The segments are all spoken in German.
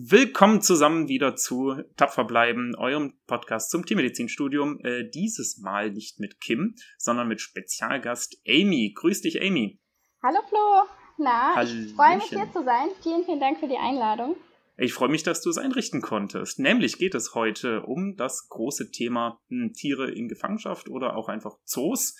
Willkommen zusammen wieder zu Tapfer bleiben, eurem Podcast zum Tiermedizinstudium. Äh, dieses Mal nicht mit Kim, sondern mit Spezialgast Amy. Grüß dich, Amy. Hallo Flo. Na, Hallöchen. ich freue mich hier zu sein. Vielen, vielen Dank für die Einladung. Ich freue mich, dass du es einrichten konntest. Nämlich geht es heute um das große Thema hm, Tiere in Gefangenschaft oder auch einfach Zoos.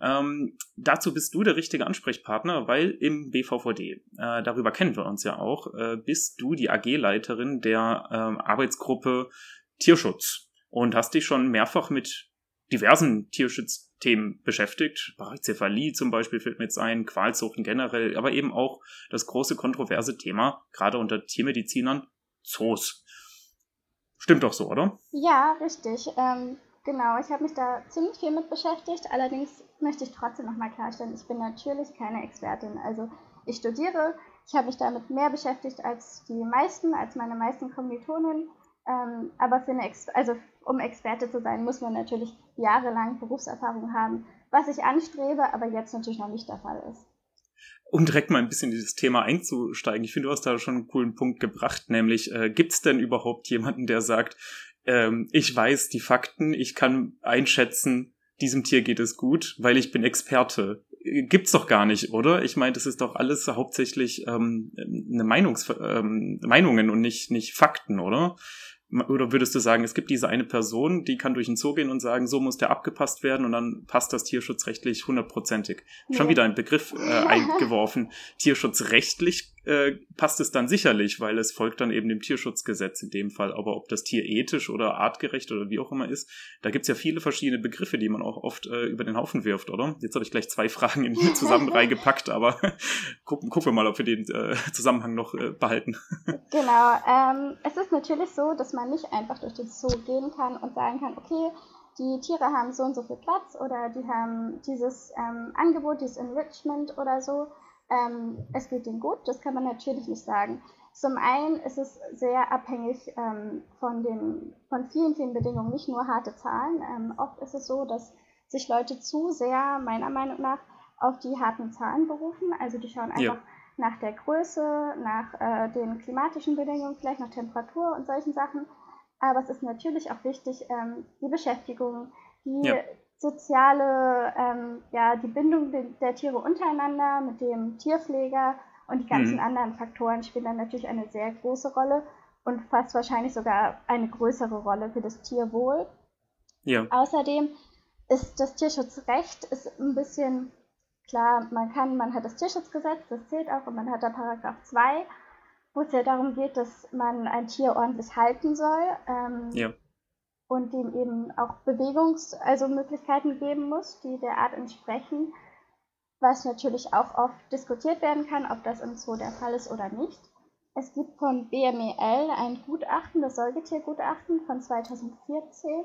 Ähm, dazu bist du der richtige Ansprechpartner, weil im BVVD, äh, darüber kennen wir uns ja auch, äh, bist du die AG-Leiterin der äh, Arbeitsgruppe Tierschutz und hast dich schon mehrfach mit diversen Tierschutzthemen beschäftigt. Parezephalie zum Beispiel fällt mir jetzt ein, Qualzuchten generell, aber eben auch das große kontroverse Thema, gerade unter Tiermedizinern, Zoos. Stimmt doch so, oder? Ja, richtig. Ähm, genau, ich habe mich da ziemlich viel mit beschäftigt. Allerdings möchte ich trotzdem nochmal klarstellen, ich bin natürlich keine Expertin. Also ich studiere, ich habe mich damit mehr beschäftigt als die meisten, als meine meisten Kommilitonen. Ähm, aber für eine Ex also um Experte zu sein, muss man natürlich jahrelang Berufserfahrung haben, was ich anstrebe, aber jetzt natürlich noch nicht der Fall ist. Um direkt mal ein bisschen in dieses Thema einzusteigen, ich finde, du hast da schon einen coolen Punkt gebracht, nämlich äh, gibt es denn überhaupt jemanden, der sagt, ähm, ich weiß die Fakten, ich kann einschätzen, diesem Tier geht es gut, weil ich bin Experte. Gibt's doch gar nicht, oder? Ich meine, das ist doch alles hauptsächlich ähm, eine Meinungs ähm, Meinungen und nicht nicht Fakten, oder? Oder würdest du sagen, es gibt diese eine Person, die kann durch den Zoo gehen und sagen, so muss der abgepasst werden und dann passt das tierschutzrechtlich hundertprozentig? Ja. Schon wieder ein Begriff äh, eingeworfen. Tierschutzrechtlich äh, passt es dann sicherlich, weil es folgt dann eben dem Tierschutzgesetz in dem Fall. Aber ob das Tier ethisch oder artgerecht oder wie auch immer ist, da gibt's ja viele verschiedene Begriffe, die man auch oft äh, über den Haufen wirft, oder? Jetzt habe ich gleich zwei Fragen in die zusammen reingepackt, aber gucken, gucken wir mal, ob wir den äh, Zusammenhang noch äh, behalten. genau. Ähm, es ist natürlich so, dass man nicht einfach durch den Zoo gehen kann und sagen kann, okay, die Tiere haben so und so viel Platz oder die haben dieses ähm, Angebot, dieses Enrichment oder so ähm, es geht ihnen gut, das kann man natürlich nicht sagen. Zum einen ist es sehr abhängig ähm, von, den, von vielen, vielen Bedingungen, nicht nur harte Zahlen. Ähm, oft ist es so, dass sich Leute zu sehr, meiner Meinung nach, auf die harten Zahlen berufen. Also die schauen einfach ja. Nach der Größe, nach äh, den klimatischen Bedingungen, vielleicht nach Temperatur und solchen Sachen. Aber es ist natürlich auch wichtig, ähm, die Beschäftigung, die ja soziale, ähm, ja, die Bindung der Tiere untereinander mit dem Tierpfleger und die ganzen mhm. anderen Faktoren spielen dann natürlich eine sehr große Rolle und fast wahrscheinlich sogar eine größere Rolle für das Tierwohl. Ja. Außerdem ist das Tierschutzrecht ist ein bisschen klar, man kann, man hat das Tierschutzgesetz, das zählt auch, und man hat da Paragraph 2, wo es ja darum geht, dass man ein Tier ordentlich halten soll. Ähm, ja und dem eben auch Bewegungs-, also Möglichkeiten geben muss, die der Art entsprechen, was natürlich auch oft diskutiert werden kann, ob das im Zoo der Fall ist oder nicht. Es gibt von BMEL ein Gutachten, das Säugetiergutachten von 2014.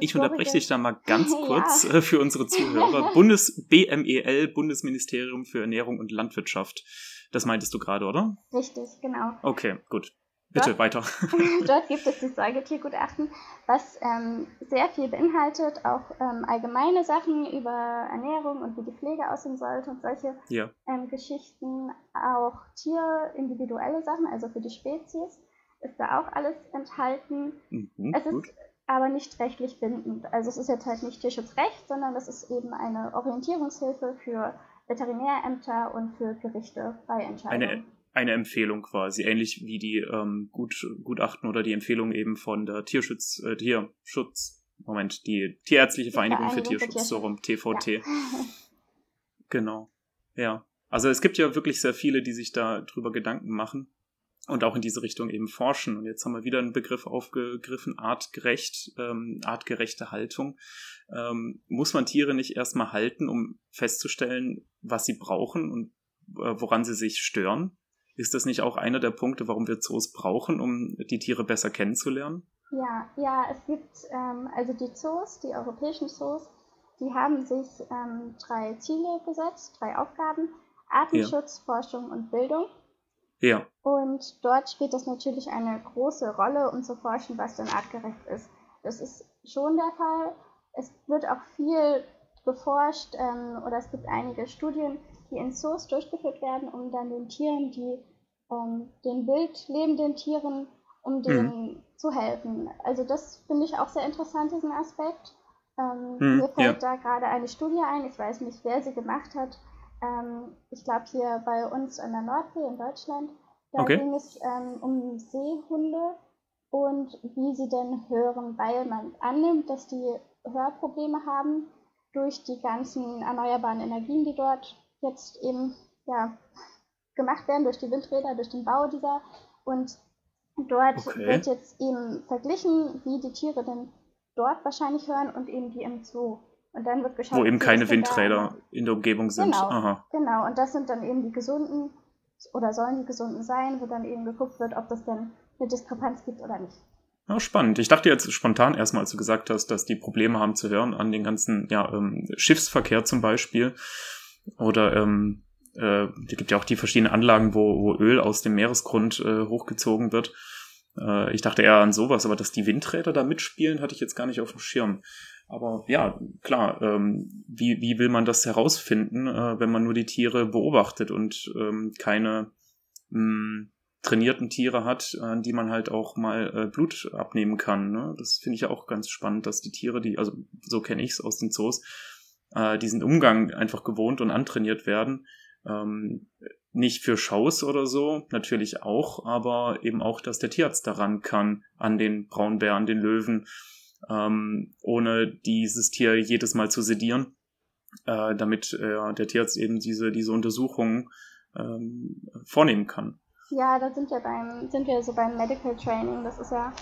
Ich unterbreche dich da mal ganz kurz ja. Äh, für unsere Zuhörer. Bundes BMEL, Bundesministerium für Ernährung und Landwirtschaft. Das meintest du gerade, oder? Richtig, genau. Okay, gut. Bitte dort, weiter. dort gibt es das Säugetiergutachten, was ähm, sehr viel beinhaltet, auch ähm, allgemeine Sachen über Ernährung und wie die Pflege aussehen sollte und solche ja. ähm, Geschichten, auch tierindividuelle Sachen, also für die Spezies, ist da auch alles enthalten. Mhm, es gut. Aber nicht rechtlich bindend. Also es ist jetzt halt nicht Tierschutzrecht, sondern das ist eben eine Orientierungshilfe für Veterinärämter und für Gerichte bei Entscheidungen. Eine eine Empfehlung quasi, ähnlich wie die ähm, Gut, Gutachten oder die Empfehlung eben von der Tierschutz, äh, Tierschutz, Moment, die Tierärztliche Vereinigung für Tierschutz, so rum, TVT. Ja. genau, ja. Also es gibt ja wirklich sehr viele, die sich da drüber Gedanken machen und auch in diese Richtung eben forschen. Und jetzt haben wir wieder einen Begriff aufgegriffen, artgerecht, ähm, artgerechte Haltung. Ähm, muss man Tiere nicht erstmal halten, um festzustellen, was sie brauchen und äh, woran sie sich stören? Ist das nicht auch einer der Punkte, warum wir Zoos brauchen, um die Tiere besser kennenzulernen? Ja, ja, es gibt ähm, also die Zoos, die europäischen Zoos, die haben sich ähm, drei Ziele gesetzt, drei Aufgaben: Artenschutz, ja. Forschung und Bildung. Ja. Und dort spielt das natürlich eine große Rolle, um zu forschen, was denn artgerecht ist. Das ist schon der Fall. Es wird auch viel geforscht ähm, oder es gibt einige Studien, die in Zoos durchgeführt werden, um dann den Tieren die ähm, den wild lebenden Tieren, um denen mhm. zu helfen. Also das finde ich auch sehr interessant, diesen Aspekt. Ähm, mhm, mir fällt ja. da gerade eine Studie ein, ich weiß nicht, wer sie gemacht hat. Ähm, ich glaube hier bei uns an der Nordsee in Deutschland. Da okay. ging es ähm, um Seehunde und wie sie denn hören, weil man annimmt, dass die Hörprobleme haben durch die ganzen erneuerbaren Energien, die dort jetzt eben ja, gemacht werden, durch die Windräder, durch den Bau dieser. Und dort okay. wird jetzt eben verglichen, wie die Tiere denn dort wahrscheinlich hören und eben die im Zoo. Und dann wird geschaut, wo eben keine Windräder in der Umgebung sind. Genau, Aha. genau. Und das sind dann eben die gesunden oder sollen die gesunden sein, wo dann eben geguckt wird, ob das denn eine Diskrepanz gibt oder nicht. Ja, spannend. Ich dachte jetzt spontan erstmal, als du gesagt hast, dass die Probleme haben zu hören an den ganzen ja, ähm, Schiffsverkehr zum Beispiel. Oder ähm, äh, gibt ja auch die verschiedenen Anlagen, wo, wo Öl aus dem Meeresgrund äh, hochgezogen wird. Äh, ich dachte eher an sowas, aber dass die Windräder da mitspielen, hatte ich jetzt gar nicht auf dem Schirm. Aber ja, klar, ähm, wie, wie will man das herausfinden, äh, wenn man nur die Tiere beobachtet und ähm, keine mh, hm, trainierten Tiere hat, an die man halt auch mal äh, Blut abnehmen kann. Ne? Das finde ich ja auch ganz spannend, dass die Tiere, die, also so kenne ich es aus den Zoos, äh, diesen Umgang einfach gewohnt und antrainiert werden. Ähm, nicht für Shows oder so, natürlich auch, aber eben auch, dass der Tierarzt daran kann, an den Braunbären, den Löwen, ähm, ohne dieses Tier jedes Mal zu sedieren, äh, damit äh, der Tierarzt eben diese, diese Untersuchungen ähm, vornehmen kann. Ja, da sind wir beim, sind wir so beim Medical Training. Das ist ja,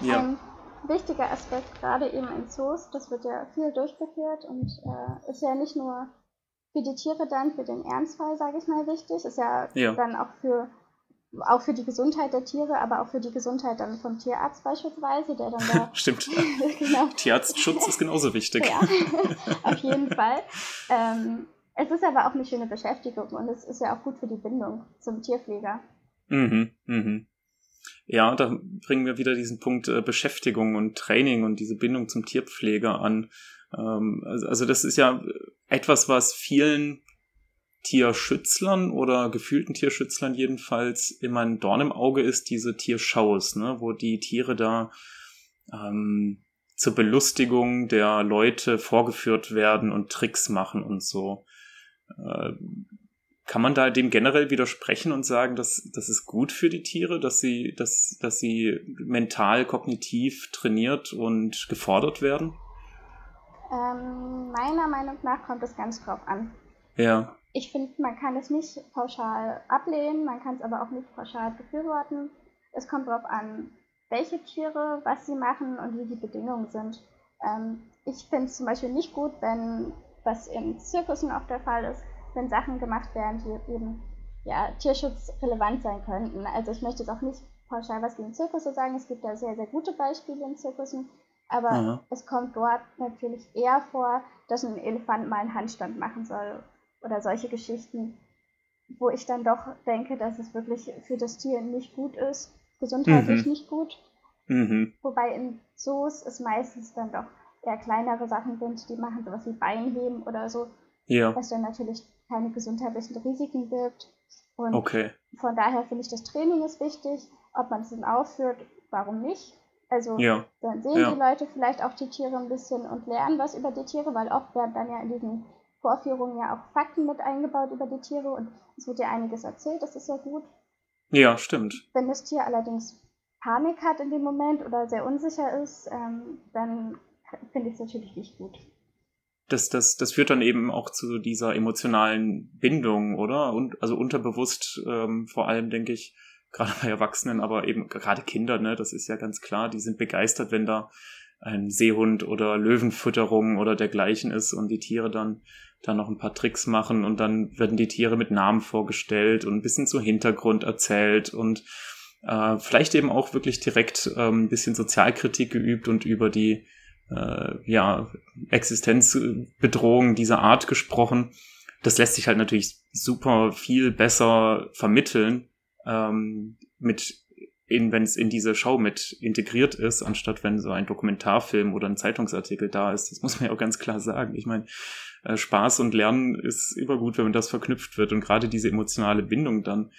ja. ein wichtiger Aspekt, gerade eben in Zoos. Das wird ja viel durchgeführt und äh, ist ja nicht nur für die Tiere dann, für den Ernstfall, sage ich mal, wichtig. Ist ja, ja, dann auch für auch für die Gesundheit der Tiere, aber auch für die Gesundheit dann vom Tierarzt beispielsweise, der dann da. Stimmt. genau. Tierarztschutz ist genauso wichtig. ja, auf jeden Fall. Ähm, es ist aber auch eine schöne Beschäftigung und es ist ja auch gut für die Bindung zum Tierpfleger. Mhm, mhm. Ja, da bringen wir wieder diesen Punkt äh, Beschäftigung und Training und diese Bindung zum Tierpfleger an. Ähm, also, also das ist ja etwas, was vielen Tierschützlern oder gefühlten Tierschützlern jedenfalls immer ein Dorn im Auge ist, diese Tierschaus, ne, wo die Tiere da ähm, zur Belustigung der Leute vorgeführt werden und Tricks machen und so. Äh, kann man da dem generell widersprechen und sagen, dass das ist gut für die Tiere, dass sie, dass, dass sie mental, kognitiv trainiert und gefordert werden? Ähm, meiner Meinung nach kommt es ganz drauf an. Ja. Ich finde, man kann es nicht pauschal ablehnen, man kann es aber auch nicht pauschal befürworten. Es kommt darauf an, welche Tiere, was sie machen und wie die Bedingungen sind. Ähm, ich finde es zum Beispiel nicht gut, wenn, was in Zirkussen auch der Fall ist, wenn Sachen gemacht werden, die eben ja, tierschutzrelevant sein könnten. Also ich möchte jetzt auch nicht pauschal was gegen Zirkusse sagen. Es gibt da sehr, sehr gute Beispiele in Zirkussen. Aber Aha. es kommt dort natürlich eher vor, dass ein Elefant mal einen Handstand machen soll oder solche Geschichten, wo ich dann doch denke, dass es wirklich für das Tier nicht gut ist, gesundheitlich mhm. nicht gut. Mhm. Wobei in Zoos es meistens dann doch eher kleinere Sachen sind, die machen sowas wie Beinheben oder so, ja. was dann natürlich keine gesundheitlichen Risiken birgt. Und okay. von daher finde ich, das Training ist wichtig. Ob man es dann aufführt, warum nicht? Also ja. dann sehen ja. die Leute vielleicht auch die Tiere ein bisschen und lernen was über die Tiere, weil oft werden dann ja in diesen Vorführungen ja auch Fakten mit eingebaut über die Tiere und es wird ja einiges erzählt, das ist ja gut. Ja, stimmt. Wenn das Tier allerdings Panik hat in dem Moment oder sehr unsicher ist, ähm, dann finde ich es natürlich nicht gut das, das, das führt dann eben auch zu dieser emotionalen Bindung, oder? Und also unterbewusst ähm, vor allem, denke ich, gerade bei Erwachsenen, aber eben gerade Kinder, ne, das ist ja ganz klar, die sind begeistert, wenn da ein Seehund oder Löwenfütterung oder dergleichen ist und die Tiere dann da noch ein paar Tricks machen und dann werden die Tiere mit Namen vorgestellt und ein bisschen zu Hintergrund erzählt und äh, vielleicht eben auch wirklich direkt ähm, ein bisschen Sozialkritik geübt und über die äh, ja, Existenzbedrohung dieser Art gesprochen. Das lässt sich halt natürlich super viel besser vermitteln ähm, mit wenn es in diese Show mit integriert ist, anstatt wenn so ein Dokumentarfilm oder ein Zeitungsartikel da ist. Das muss man ja auch ganz klar sagen. Ich meine, äh, Spaß und Lernen ist immer gut, wenn man das verknüpft wird. Und gerade diese emotionale Bindung dann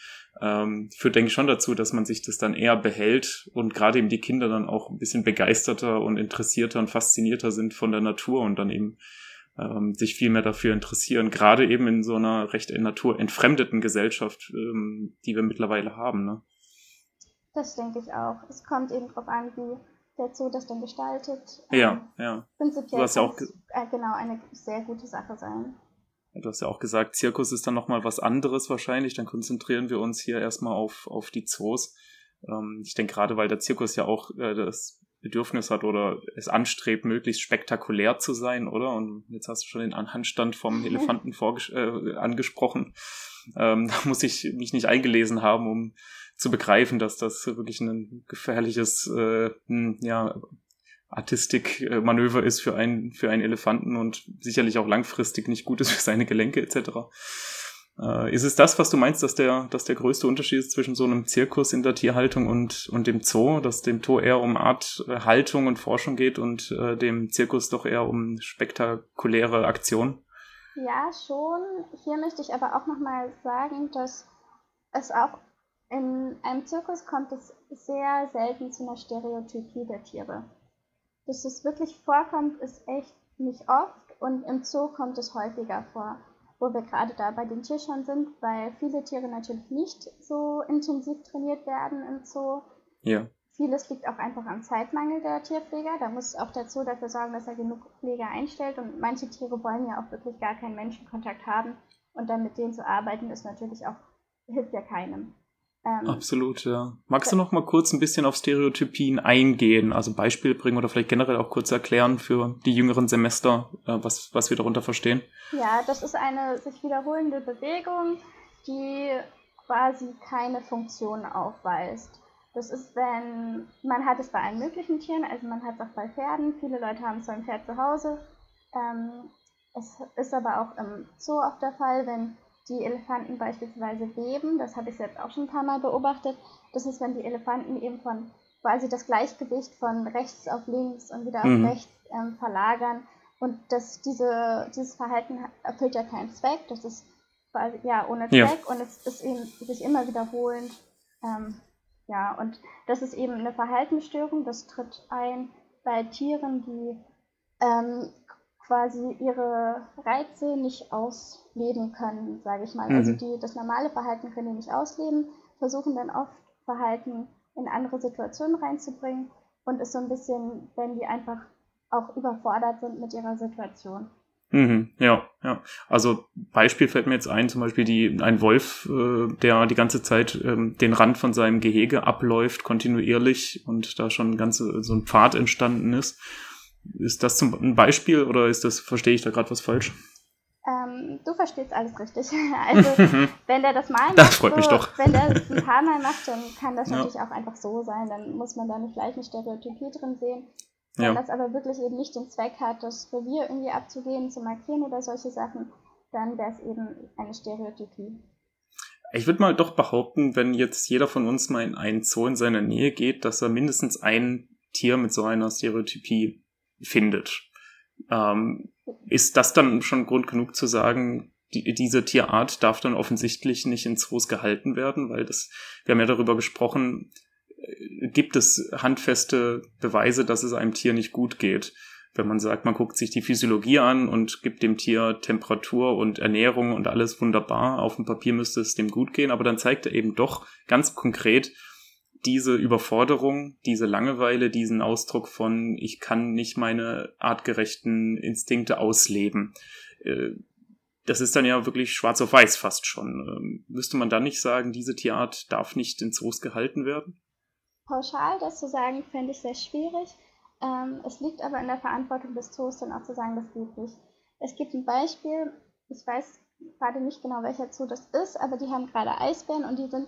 ähm, führt, denke ich, schon dazu, dass man sich das dann eher behält und gerade eben die Kinder dann auch ein bisschen begeisterter und interessierter und faszinierter sind von der Natur und dann eben ähm, sich viel mehr dafür interessieren, gerade eben in so einer recht naturentfremdeten Gesellschaft, ähm, die wir mittlerweile haben. Ne? Das denke ich auch. Es kommt eben darauf an, wie der Zoo das dann gestaltet. Ja, ähm, ja. Prinzipiell du hast ja auch äh, genau eine sehr gute Sache sein. Du hast ja auch gesagt, Zirkus ist dann nochmal was anderes wahrscheinlich. Dann konzentrieren wir uns hier erstmal auf, auf die Zoos. Ähm, ich denke gerade, weil der Zirkus ja auch äh, das Bedürfnis hat oder es anstrebt, möglichst spektakulär zu sein, oder? Und jetzt hast du schon den Anhandstand vom Elefanten äh, angesprochen. Ähm, da muss ich mich nicht eingelesen haben, um zu begreifen, dass das wirklich ein gefährliches äh, hm, ja, Artistikmanöver ist für einen, für einen Elefanten und sicherlich auch langfristig nicht gut ist für seine Gelenke etc. Äh, ist es das, was du meinst, dass der, dass der größte Unterschied ist zwischen so einem Zirkus in der Tierhaltung und, und dem Zoo, dass dem Zoo eher um Arthaltung und Forschung geht und äh, dem Zirkus doch eher um spektakuläre Aktion? Ja, schon. Hier möchte ich aber auch nochmal sagen, dass es auch in einem Zirkus kommt es sehr selten zu einer Stereotypie der Tiere. Dass es wirklich vorkommt, ist echt nicht oft und im Zoo kommt es häufiger vor wo wir gerade da bei den Tierschern sind, weil viele Tiere natürlich nicht so intensiv trainiert werden im Zoo. Ja. Vieles liegt auch einfach am Zeitmangel der Tierpfleger. Da muss auch der Zoo dafür sorgen, dass er genug Pfleger einstellt. Und manche Tiere wollen ja auch wirklich gar keinen Menschenkontakt haben. Und dann mit denen zu arbeiten, ist natürlich auch, hilft ja keinem. Ähm, Absolut, ja. Magst du noch mal kurz ein bisschen auf Stereotypien eingehen, also Beispiele bringen oder vielleicht generell auch kurz erklären für die jüngeren Semester, äh, was, was wir darunter verstehen? Ja, das ist eine sich wiederholende Bewegung, die quasi keine Funktion aufweist. Das ist, wenn man hat es bei allen möglichen Tieren, also man hat es auch bei Pferden. Viele Leute haben zwar ein Pferd zu Hause. Ähm, es ist aber auch im Zoo oft der Fall, wenn die Elefanten beispielsweise weben, das habe ich selbst auch schon ein paar Mal beobachtet, das ist, wenn die Elefanten eben von quasi das Gleichgewicht von rechts auf links und wieder mhm. auf rechts ähm, verlagern. Und das, diese, dieses Verhalten erfüllt ja keinen Zweck, das ist quasi ja ohne Zweck ja. und es ist eben sich immer wiederholend. Ähm, ja, und das ist eben eine Verhaltensstörung, das tritt ein bei Tieren, die ähm, quasi ihre Reize nicht ausleben können, sage ich mal. Also mhm. Also die das normale Verhalten können die nicht ausleben, versuchen dann oft Verhalten in andere Situationen reinzubringen und ist so ein bisschen, wenn die einfach auch überfordert sind mit ihrer Situation. Mhm, ja, ja. Also Beispiel fällt mir jetzt ein, zum Beispiel die, ein Wolf, äh, der die ganze Zeit ähm, den Rand von seinem Gehege abläuft, kontinuierlich und da schon ganz so ein Pfad entstanden ist ist das zum ein Beispiel oder ist das, verstehe ich da gerade was falsch? Ähm, du verstehst alles richtig. Also, wenn der das mal macht, das freut so, mich doch. wenn der es ein paar Mal macht, dann kann das ja. natürlich auch einfach so sein. Dann muss man da nicht gleich eine Stereotypie drin sehen. Wenn ja. das aber wirklich eben nicht den Zweck hat, das Revier irgendwie abzugehen, zu markieren oder solche Sachen, dann wäre es eben eine Stereotypie. Ich würde mal doch behaupten, wenn jetzt jeder von uns mal in einen Zoo in seiner Nähe geht, dass er mindestens ein Tier mit so einer Stereotypie findet. Ähm, ist das dann schon Grund genug zu sagen, die, diese Tierart darf dann offensichtlich nicht in Zoos gehalten werden, weil das, wir haben ja darüber gesprochen, äh, gibt es handfeste Beweise, dass es einem Tier nicht gut geht. Wenn man sagt, man guckt sich die Physiologie an und gibt dem Tier Temperatur und Ernährung und alles wunderbar, auf dem Papier müsste es dem gut gehen, aber dann zeigt er eben doch ganz konkret, diese Überforderung, diese Langeweile, diesen Ausdruck von, ich kann nicht meine artgerechten Instinkte ausleben. Äh, das ist dann ja wirklich schwarz auf weiß fast schon. Ähm, müsste man dann nicht sagen, diese Tierart darf nicht in Zoos gehalten werden? Pauschal das zu sagen, fände ich sehr schwierig. Ähm, es liegt aber in der Verantwortung des Zoos dann auch zu sagen, das geht nicht. Es gibt ein Beispiel, ich weiß gerade nicht genau, welcher Zoo das ist, aber die haben gerade Eisbären und die sind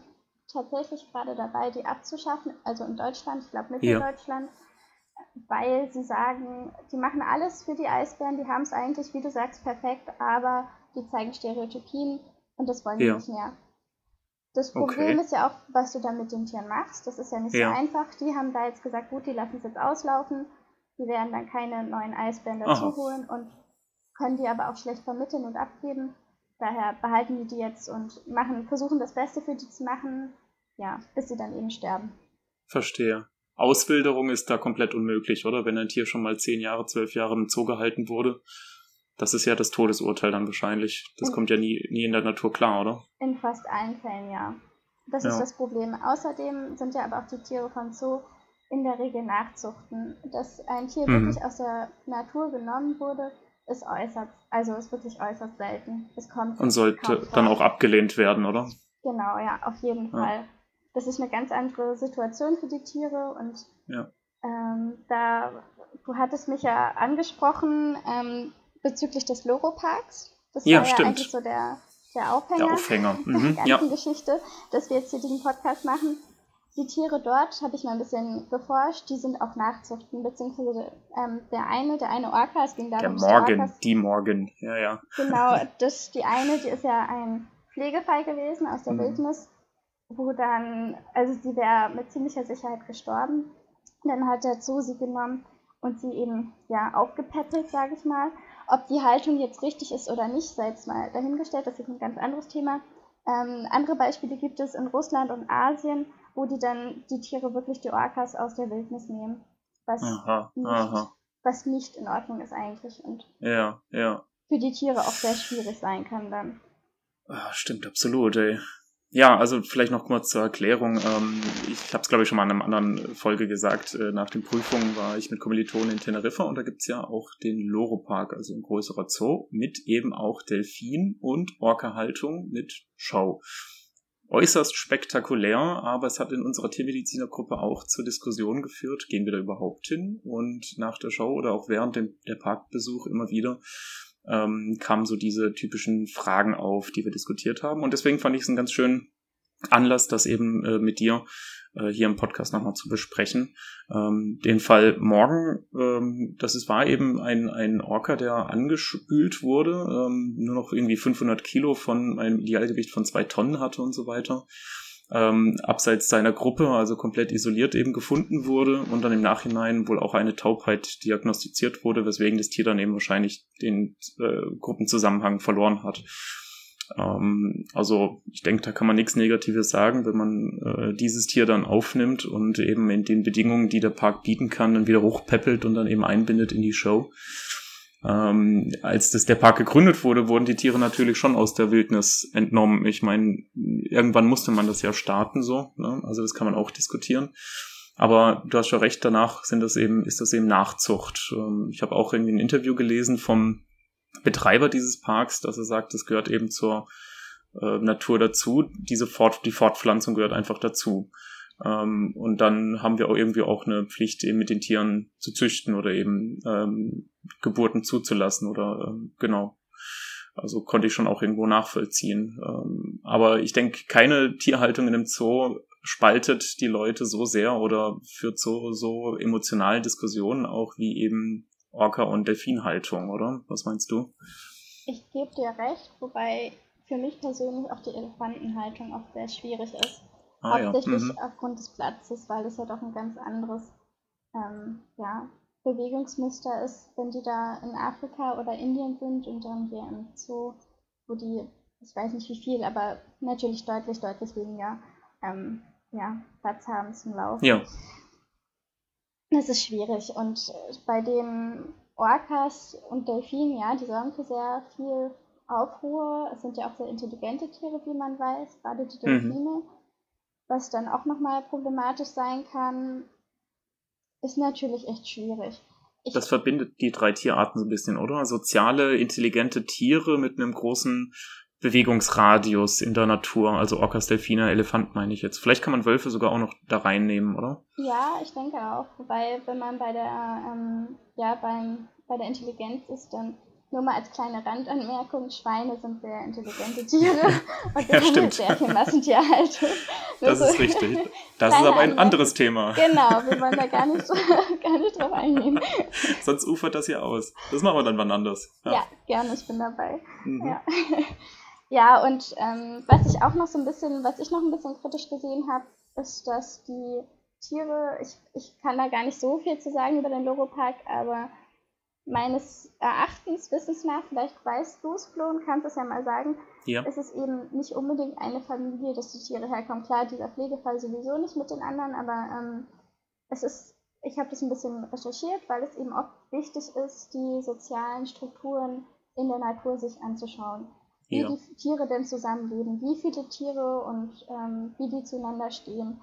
tatsächlich gerade dabei, die abzuschaffen, also in Deutschland, ich glaube Mitteldeutschland, ja. weil sie sagen, die machen alles für die Eisbären, die haben es eigentlich, wie du sagst, perfekt, aber die zeigen Stereotypien und das wollen ja. die nicht mehr. Das Problem okay. ist ja auch, was du dann mit den Tieren machst. Das ist ja nicht ja. so einfach. Die haben da jetzt gesagt, gut, die lassen es jetzt auslaufen. Die werden dann keine neuen Eisbären dazu holen und können die aber auch schlecht vermitteln und abgeben. Daher behalten die die jetzt und machen, versuchen das Beste für die zu machen, ja, bis sie dann eben sterben. Verstehe. Auswilderung ist da komplett unmöglich, oder? Wenn ein Tier schon mal zehn Jahre, zwölf Jahre im Zoo gehalten wurde, das ist ja das Todesurteil dann wahrscheinlich. Das in, kommt ja nie, nie in der Natur klar, oder? In fast allen Fällen, ja. Das ja. ist das Problem. Außerdem sind ja aber auch die Tiere von Zoo in der Regel Nachzuchten. Dass ein Tier mhm. wirklich aus der Natur genommen wurde, ist äußerst, also ist wirklich äußerst selten. Es kommt und sollte dann auch abgelehnt werden, oder? Genau, ja, auf jeden ja. Fall. Das ist eine ganz andere Situation für die Tiere und ja. ähm, da, du hattest mich ja angesprochen ähm, bezüglich des Loro-Parks. Das ja, war ja stimmt. eigentlich so der, der Aufhänger, der Aufhänger. Mhm, der ganzen ja. Geschichte, dass wir jetzt hier diesen Podcast machen die Tiere dort, habe ich mal ein bisschen geforscht, die sind auch Nachzuchten, beziehungsweise ähm, der eine, der eine Orca, es ging darum, der Morgan, die, Orcas, die Morgan, ja, ja. Genau, das, die eine, die ist ja ein Pflegefall gewesen aus der mhm. Wildnis, wo dann, also sie wäre mit ziemlicher Sicherheit gestorben. Dann hat der Zoo sie genommen und sie eben, ja, aufgepäppelt, sage ich mal. Ob die Haltung jetzt richtig ist oder nicht, sei jetzt mal dahingestellt, das ist ein ganz anderes Thema. Ähm, andere Beispiele gibt es in Russland und Asien, wo die dann die Tiere wirklich die Orcas aus der Wildnis nehmen. Was, aha, nicht, aha. was nicht in Ordnung ist eigentlich und ja, ja. für die Tiere auch sehr schwierig sein kann dann. Ach, stimmt, absolut, ey. Ja, also vielleicht noch kurz zur Erklärung. Ähm, ich habe es, glaube ich, schon mal in einer anderen Folge gesagt. Äh, nach den Prüfungen war ich mit Kommilitonen in Teneriffa und da gibt's ja auch den Loro Park, also ein größerer Zoo, mit eben auch Delfin und Orca-Haltung mit Show äußerst spektakulär, aber es hat in unserer Tiermedizinergruppe auch zur Diskussion geführt, gehen wir da überhaupt hin? Und nach der Show oder auch während dem, der Parkbesuch immer wieder ähm, kamen so diese typischen Fragen auf, die wir diskutiert haben. Und deswegen fand ich es einen ganz schönen Anlass, das eben äh, mit dir äh, hier im Podcast nochmal zu besprechen. Ähm, den Fall morgen, ähm, das ist, war eben ein, ein Orca, der angespült wurde, ähm, nur noch irgendwie 500 Kilo von einem Idealgewicht von zwei Tonnen hatte und so weiter. Ähm, abseits seiner Gruppe, also komplett isoliert eben gefunden wurde und dann im Nachhinein wohl auch eine Taubheit diagnostiziert wurde, weswegen das Tier dann eben wahrscheinlich den äh, Gruppenzusammenhang verloren hat. Ähm, also ich denke, da kann man nichts Negatives sagen, wenn man äh, dieses Tier dann aufnimmt und eben in den Bedingungen, die der Park bieten kann, dann wieder hochpeppelt und dann eben einbindet in die Show. Ähm, als das der Park gegründet wurde, wurden die Tiere natürlich schon aus der Wildnis entnommen. Ich meine, irgendwann musste man das ja starten so, ne? also das kann man auch diskutieren. Aber du hast schon recht, danach sind das eben, ist das eben Nachzucht. Ähm, ich habe auch irgendwie ein Interview gelesen vom Betreiber dieses Parks, dass er sagt, das gehört eben zur äh, Natur dazu. Diese Fort, die Fortpflanzung gehört einfach dazu. Ähm, und dann haben wir auch irgendwie auch eine Pflicht, eben mit den Tieren zu züchten oder eben ähm, Geburten zuzulassen oder ähm, genau. Also konnte ich schon auch irgendwo nachvollziehen. Ähm, aber ich denke, keine Tierhaltung in einem Zoo spaltet die Leute so sehr oder führt so, so emotionalen Diskussionen auch wie eben Orca- und Delfinhaltung, oder? Was meinst du? Ich gebe dir recht, wobei für mich persönlich auch die Elefantenhaltung auch sehr schwierig ist. Ah, Hauptsächlich ja. mhm. aufgrund des Platzes, weil das ja doch ein ganz anderes ähm, ja, Bewegungsmuster ist, wenn die da in Afrika oder Indien sind und dann hier im Zoo, wo die, ich weiß nicht wie viel, aber natürlich deutlich, deutlich weniger ähm, ja, Platz haben zum Laufen. Ja. Das ist schwierig und äh, bei den Orcas und Delfinen, ja, die sorgen für sehr viel Aufruhr. Es sind ja auch sehr intelligente Tiere, wie man weiß, gerade die mhm. Delfine. Mhm. Was dann auch nochmal problematisch sein kann, ist natürlich echt schwierig. Ich das verbindet die drei Tierarten so ein bisschen, oder? Soziale, intelligente Tiere mit einem großen Bewegungsradius in der Natur, also Orcas, Delfine, Elefant meine ich jetzt. Vielleicht kann man Wölfe sogar auch noch da reinnehmen, oder? Ja, ich denke auch. Wobei, wenn man bei der, ähm, ja, beim, bei der Intelligenz ist, dann nur mal als kleine Randanmerkung, Schweine sind sehr intelligente Tiere und wir ja, haben sehr viel Massentierhaltung. Das ist richtig. Das ist aber ein anderes Thema. Genau, wir wollen da gar nicht, gar nicht drauf eingehen. Sonst ufert das hier aus. Das machen wir dann wann anders. Ja, ja gerne, ich bin dabei. Mhm. Ja. Ja, und ähm, was ich auch noch so ein bisschen, was ich noch ein bisschen kritisch gesehen habe, ist, dass die Tiere, ich, ich kann da gar nicht so viel zu sagen über den Loro-Park, aber meines Erachtens, Wissens nach, vielleicht weißt du es, Flo, und kannst es ja mal sagen, ja. ist es eben nicht unbedingt eine Familie, dass die Tiere herkommen. Klar, dieser Pflegefall sowieso nicht mit den anderen, aber ähm, es ist, ich habe das ein bisschen recherchiert, weil es eben auch wichtig ist, die sozialen Strukturen in der Natur sich anzuschauen. Wie ja. die Tiere denn zusammenleben, wie viele Tiere und ähm, wie die zueinander stehen.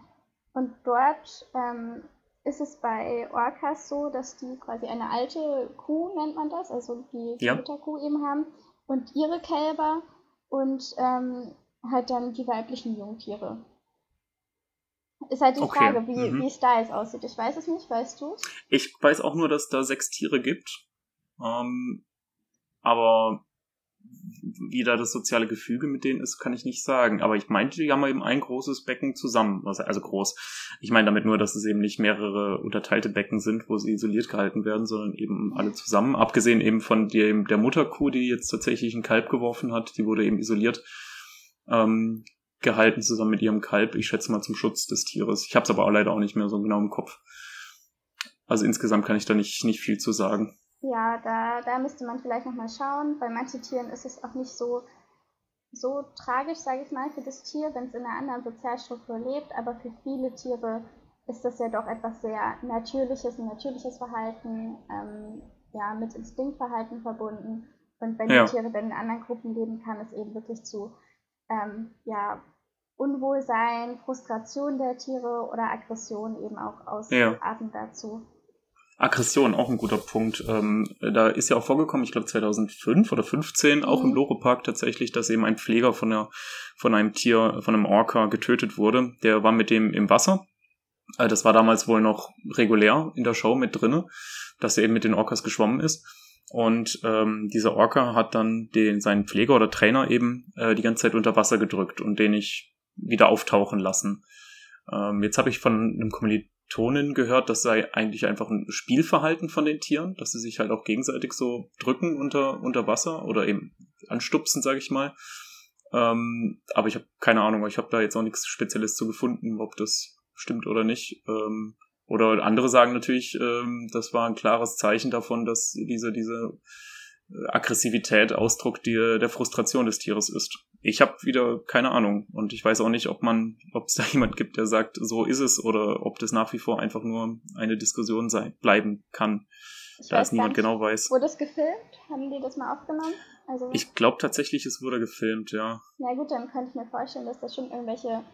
Und dort ähm, ist es bei Orcas so, dass die quasi eine alte Kuh, nennt man das, also die ja. Mutterkuh eben haben, und ihre Kälber und ähm, halt dann die weiblichen Jungtiere. Ist halt die okay. Frage, wie, mhm. wie es da jetzt aussieht. Ich weiß es nicht, weißt du? Ich weiß auch nur, dass da sechs Tiere gibt. Ähm, aber wie da das soziale Gefüge mit denen ist, kann ich nicht sagen. Aber ich meinte, die haben eben ein großes Becken zusammen. Also groß. Ich meine damit nur, dass es eben nicht mehrere unterteilte Becken sind, wo sie isoliert gehalten werden, sondern eben alle zusammen. Abgesehen eben von dem, der Mutterkuh, die jetzt tatsächlich ein Kalb geworfen hat, die wurde eben isoliert ähm, gehalten zusammen mit ihrem Kalb. Ich schätze mal zum Schutz des Tieres. Ich habe es aber auch leider auch nicht mehr so genau im Kopf. Also insgesamt kann ich da nicht, nicht viel zu sagen. Ja, da, da müsste man vielleicht nochmal schauen. Bei manchen Tieren ist es auch nicht so, so tragisch, sage ich mal, für das Tier, wenn es in einer anderen Sozialstruktur lebt, aber für viele Tiere ist das ja doch etwas sehr Natürliches, ein natürliches Verhalten, ähm, ja, mit Instinktverhalten verbunden. Und wenn ja. die Tiere dann in anderen Gruppen leben, kann es eben wirklich zu ähm, ja, Unwohlsein, Frustration der Tiere oder Aggression eben auch ausarten ja. dazu. Aggression, auch ein guter Punkt. Ähm, da ist ja auch vorgekommen, ich glaube 2005 oder 15, auch mhm. im Loro-Park tatsächlich, dass eben ein Pfleger von, der, von einem Tier, von einem Orca getötet wurde. Der war mit dem im Wasser. Äh, das war damals wohl noch regulär in der Show mit drinne, dass er eben mit den Orcas geschwommen ist. Und ähm, dieser Orca hat dann den, seinen Pfleger oder Trainer eben äh, die ganze Zeit unter Wasser gedrückt und den nicht wieder auftauchen lassen. Ähm, jetzt habe ich von einem Kommilitonen Tonin gehört, das sei eigentlich einfach ein Spielverhalten von den Tieren, dass sie sich halt auch gegenseitig so drücken unter, unter Wasser oder eben anstupsen, sage ich mal. Ähm, aber ich habe keine Ahnung, ich habe da jetzt auch nichts Spezielles zu gefunden, ob das stimmt oder nicht. Ähm, oder andere sagen natürlich, ähm, das war ein klares Zeichen davon, dass diese, diese Aggressivität Ausdruck der, der Frustration des Tieres ist. Ich habe wieder keine Ahnung und ich weiß auch nicht, ob man, ob es da jemand gibt, der sagt, so ist es oder ob das nach wie vor einfach nur eine Diskussion sein, bleiben kann, ich da es niemand nicht, genau weiß. Wurde es gefilmt? Haben die das mal aufgenommen? Also, ich glaube tatsächlich, es wurde gefilmt, ja. Na gut, dann könnte ich mir vorstellen, dass das schon irgendwelche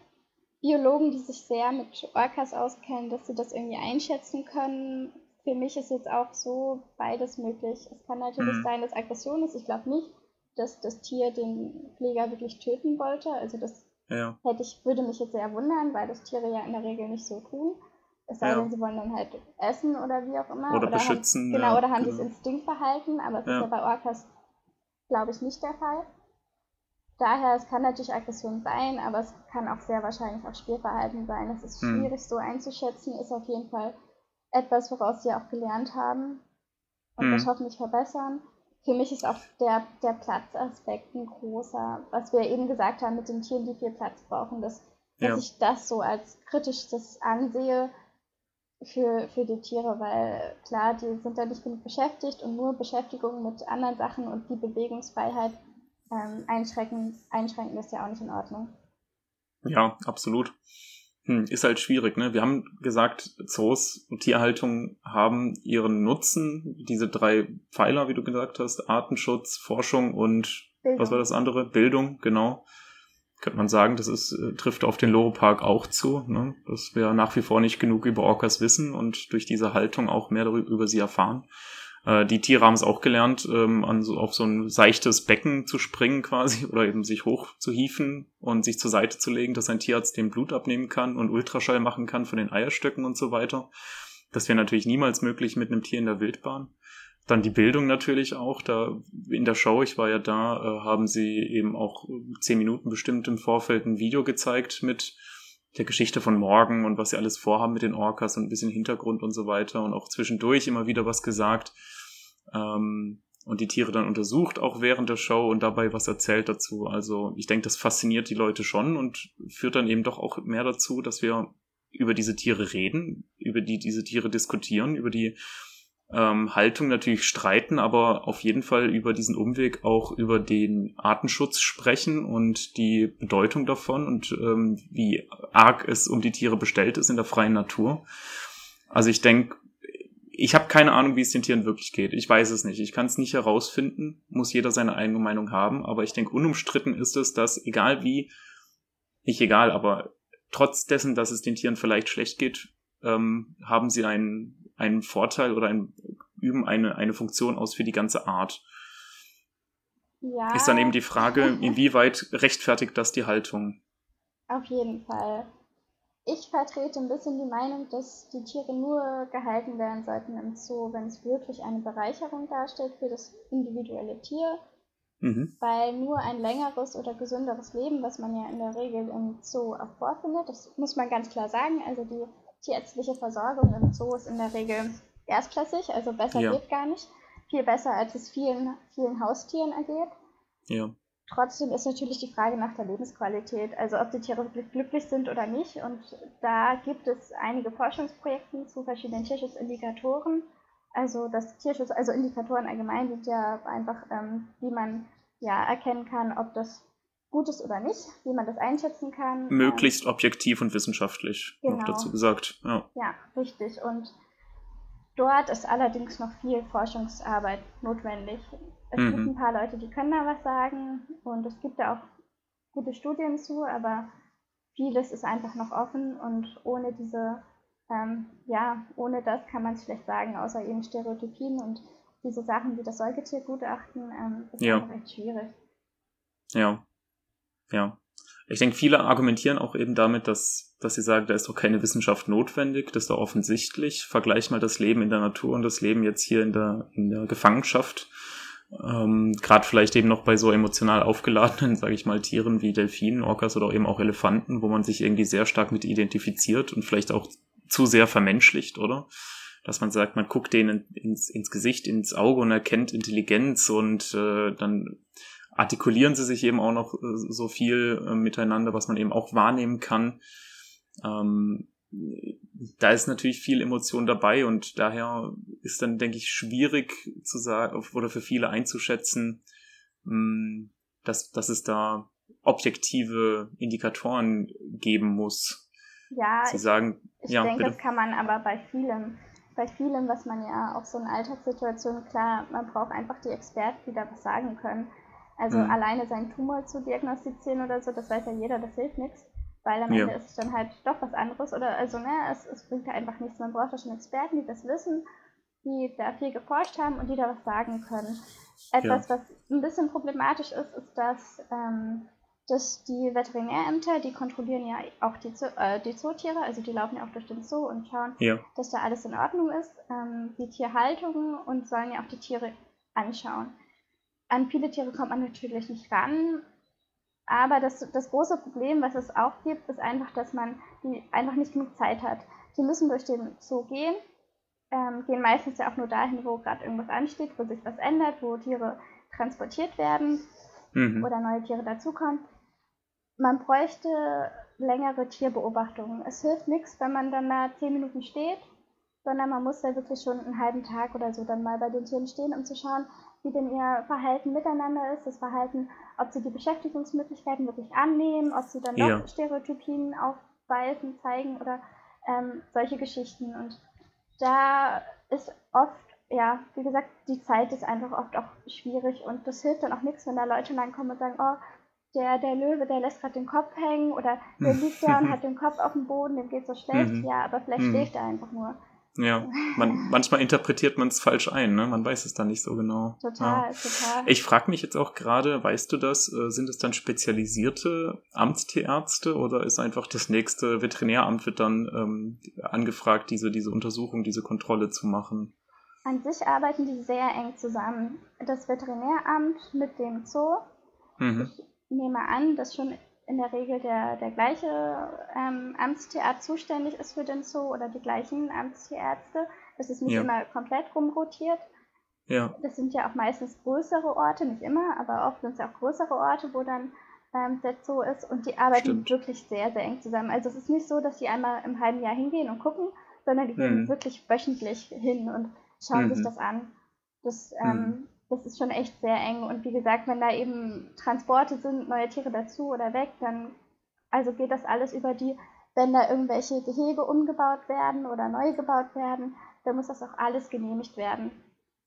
Biologen, die sich sehr mit Orcas auskennen, dass sie das irgendwie einschätzen können, für mich ist jetzt auch so beides möglich. Es kann natürlich mhm. sein, dass Aggression ist. Ich glaube nicht, dass das Tier den Pfleger wirklich töten wollte. Also das ja. hätte ich, würde mich jetzt sehr wundern, weil das Tiere ja in der Regel nicht so tun. Es sei ja. denn, sie wollen dann halt essen oder wie auch immer. Oder, oder beschützen. Haben, genau, oder haben genau. das Instinktverhalten, aber es ist ja bei Orcas, glaube ich, nicht der Fall. Daher, es kann natürlich Aggression sein, aber es kann auch sehr wahrscheinlich auch Spielverhalten sein. Es ist hm. schwierig hm. so einzuschätzen, ist auf jeden Fall etwas, woraus sie auch gelernt haben und mhm. das hoffentlich verbessern. Für mich ist auch der, der Platzaspekt ein großer, was wir eben gesagt haben mit den Tieren, die viel Platz brauchen, dass, dass ja. ich das so als kritisches ansehe für, für die Tiere, weil klar, die sind da nicht genug beschäftigt und nur Beschäftigung mit anderen Sachen und die Bewegungsfreiheit ähm, einschränken, einschränken ist ja auch nicht in Ordnung. Ja, absolut. Hm, ist halt schwierig, ne? Wir haben gesagt, Zoos und Tierhaltung haben ihren Nutzen, diese drei Pfeiler, wie du gesagt hast, Artenschutz, Forschung und Bildung. was war das andere? Bildung, genau. Könnte man sagen, das ist, äh, trifft auf den Loro-Park auch zu, ne? dass wir nach wie vor nicht genug über Orcas wissen und durch diese Haltung auch mehr darüber, über sie erfahren. Äh, die Tiere haben es auch gelernt, ähm, an so, auf so ein seichtes Becken zu springen quasi oder eben sich hoch zu hieven und sich zur Seite zu legen, dass ein Tierarzt den Blut abnehmen kann und Ultraschall machen kann von den Eierstöcken und so weiter. Das wäre natürlich niemals möglich mit einem Tier in der Wildbahn. Dann die Bildung natürlich auch. Da in der Show, ich war ja da, äh, haben sie eben auch zehn Minuten bestimmt im Vorfeld ein Video gezeigt mit der Geschichte von morgen und was sie alles vorhaben mit den Orcas und ein bisschen Hintergrund und so weiter und auch zwischendurch immer wieder was gesagt. Ähm, und die Tiere dann untersucht, auch während der Show und dabei was erzählt dazu. Also ich denke, das fasziniert die Leute schon und führt dann eben doch auch mehr dazu, dass wir über diese Tiere reden, über die diese Tiere diskutieren, über die ähm, Haltung natürlich streiten, aber auf jeden Fall über diesen Umweg auch über den Artenschutz sprechen und die Bedeutung davon und ähm, wie arg es um die Tiere bestellt ist in der freien Natur. Also ich denke, ich habe keine Ahnung, wie es den Tieren wirklich geht. Ich weiß es nicht. Ich kann es nicht herausfinden. Muss jeder seine eigene Meinung haben. Aber ich denke, unumstritten ist es, dass egal wie, nicht egal, aber trotz dessen, dass es den Tieren vielleicht schlecht geht, ähm, haben sie einen, einen Vorteil oder ein, üben eine, eine Funktion aus für die ganze Art. Ja. Ist dann eben die Frage, inwieweit rechtfertigt das die Haltung? Auf jeden Fall. Ich vertrete ein bisschen die Meinung, dass die Tiere nur gehalten werden sollten im Zoo, wenn es wirklich eine Bereicherung darstellt für das individuelle Tier. Mhm. Weil nur ein längeres oder gesünderes Leben, was man ja in der Regel im Zoo auch vorfindet, das muss man ganz klar sagen. Also die tierärztliche Versorgung im Zoo ist in der Regel erstklassig, also besser ja. geht gar nicht. Viel besser, als es vielen, vielen Haustieren ergeht. Ja. Trotzdem ist natürlich die Frage nach der Lebensqualität, also ob die Tiere wirklich glücklich sind oder nicht. Und da gibt es einige Forschungsprojekte zu verschiedenen Tierschutzindikatoren. Also das Tierschutz, also Indikatoren allgemein sind ja einfach, ähm, wie man ja erkennen kann, ob das gut ist oder nicht, wie man das einschätzen kann. Möglichst ähm, objektiv und wissenschaftlich, genau. noch dazu gesagt. Ja. ja, richtig. Und dort ist allerdings noch viel Forschungsarbeit notwendig. Es mhm. gibt ein paar Leute, die können da was sagen und es gibt da auch gute Studien zu, aber vieles ist einfach noch offen und ohne diese, ähm, ja, ohne das kann man es schlecht sagen, außer eben Stereotypien und diese Sachen wie das Säugetiergutachten, ähm, ist ja. einfach echt schwierig. Ja, ja. Ich denke, viele argumentieren auch eben damit, dass, dass sie sagen, da ist doch keine Wissenschaft notwendig, das ist doch offensichtlich. Vergleich mal das Leben in der Natur und das Leben jetzt hier in der, in der Gefangenschaft. Ähm, Gerade vielleicht eben noch bei so emotional aufgeladenen, sage ich mal, Tieren wie Delfinen, Orcas oder eben auch Elefanten, wo man sich irgendwie sehr stark mit identifiziert und vielleicht auch zu sehr vermenschlicht, oder? Dass man sagt, man guckt denen ins, ins Gesicht, ins Auge und erkennt Intelligenz und äh, dann artikulieren sie sich eben auch noch äh, so viel äh, miteinander, was man eben auch wahrnehmen kann. Ähm, da ist natürlich viel Emotion dabei und daher ist dann, denke ich, schwierig zu sagen oder für viele einzuschätzen, hm, dass, dass es da objektive Indikatoren geben muss. Ja, Sie sagen, ich, ich ja, denke, bitte. das kann man aber bei vielem, bei vielem, was man ja auch so in Alltagssituationen, klar, man braucht einfach die Experten, die da was sagen können. Also mhm. alleine seinen Tumor zu diagnostizieren oder so, das weiß ja jeder, das hilft nichts weil am ja. Ende ist es dann halt doch was anderes oder also ne, es, es bringt ja einfach nichts. Man braucht ja schon Experten, die das wissen, die da viel geforscht haben und die da was sagen können. Etwas, ja. was ein bisschen problematisch ist, ist, dass, ähm, dass die Veterinärämter, die kontrollieren ja auch die, Zoo, äh, die Zootiere, also die laufen ja auch durch den Zoo und schauen, ja. dass da alles in Ordnung ist, ähm, die Tierhaltung und sollen ja auch die Tiere anschauen. An viele Tiere kommt man natürlich nicht ran aber das, das große Problem, was es auch gibt, ist einfach, dass man die einfach nicht genug Zeit hat. Die müssen durch den Zoo gehen, ähm, gehen meistens ja auch nur dahin, wo gerade irgendwas ansteht, wo sich was ändert, wo Tiere transportiert werden mhm. oder neue Tiere dazukommen. Man bräuchte längere Tierbeobachtungen. Es hilft nichts, wenn man dann da zehn Minuten steht, sondern man muss da wirklich schon einen halben Tag oder so dann mal bei den Tieren stehen, um zu schauen, wie denn ihr Verhalten miteinander ist, das Verhalten, ob sie die Beschäftigungsmöglichkeiten wirklich annehmen, ob sie dann noch ja. Stereotypien aufweisen, zeigen oder ähm, solche Geschichten. Und da ist oft, ja, wie gesagt, die Zeit ist einfach oft auch schwierig und das hilft dann auch nichts, wenn da Leute dann kommen und sagen, oh, der, der Löwe, der lässt gerade den Kopf hängen oder der liegt da und hat den Kopf auf dem Boden, dem geht so schlecht. Mhm. Ja, aber vielleicht mhm. schläft er einfach nur. Ja, man, manchmal interpretiert man es falsch ein, ne? Man weiß es dann nicht so genau. Total, ja. total. Ich frage mich jetzt auch gerade, weißt du das, äh, sind es dann spezialisierte Amtstierärzte oder ist einfach das nächste Veterinäramt wird dann ähm, angefragt, diese, diese Untersuchung, diese Kontrolle zu machen? An sich arbeiten die sehr eng zusammen. Das Veterinäramt mit dem Zoo. Mhm. Ich nehme an, dass schon in der Regel der, der gleiche ähm, Amtstierarzt zuständig ist für den Zoo oder die gleichen Amtstierärzte, dass es nicht ja. immer komplett rumrotiert. Ja. Das sind ja auch meistens größere Orte, nicht immer, aber oft sind es ja auch größere Orte, wo dann ähm, der Zoo ist und die arbeiten Stimmt. wirklich sehr, sehr eng zusammen. Also es ist nicht so, dass die einmal im halben Jahr hingehen und gucken, sondern die gehen Mhm. wirklich wöchentlich hin und schauen Mhm. sich das an. Das, ähm, Mhm. Das ist schon echt sehr eng. Und wie gesagt, wenn da eben Transporte sind, neue Tiere dazu oder weg, dann also geht das alles über die, wenn da irgendwelche Gehege umgebaut werden oder neu gebaut werden, dann muss das auch alles genehmigt werden.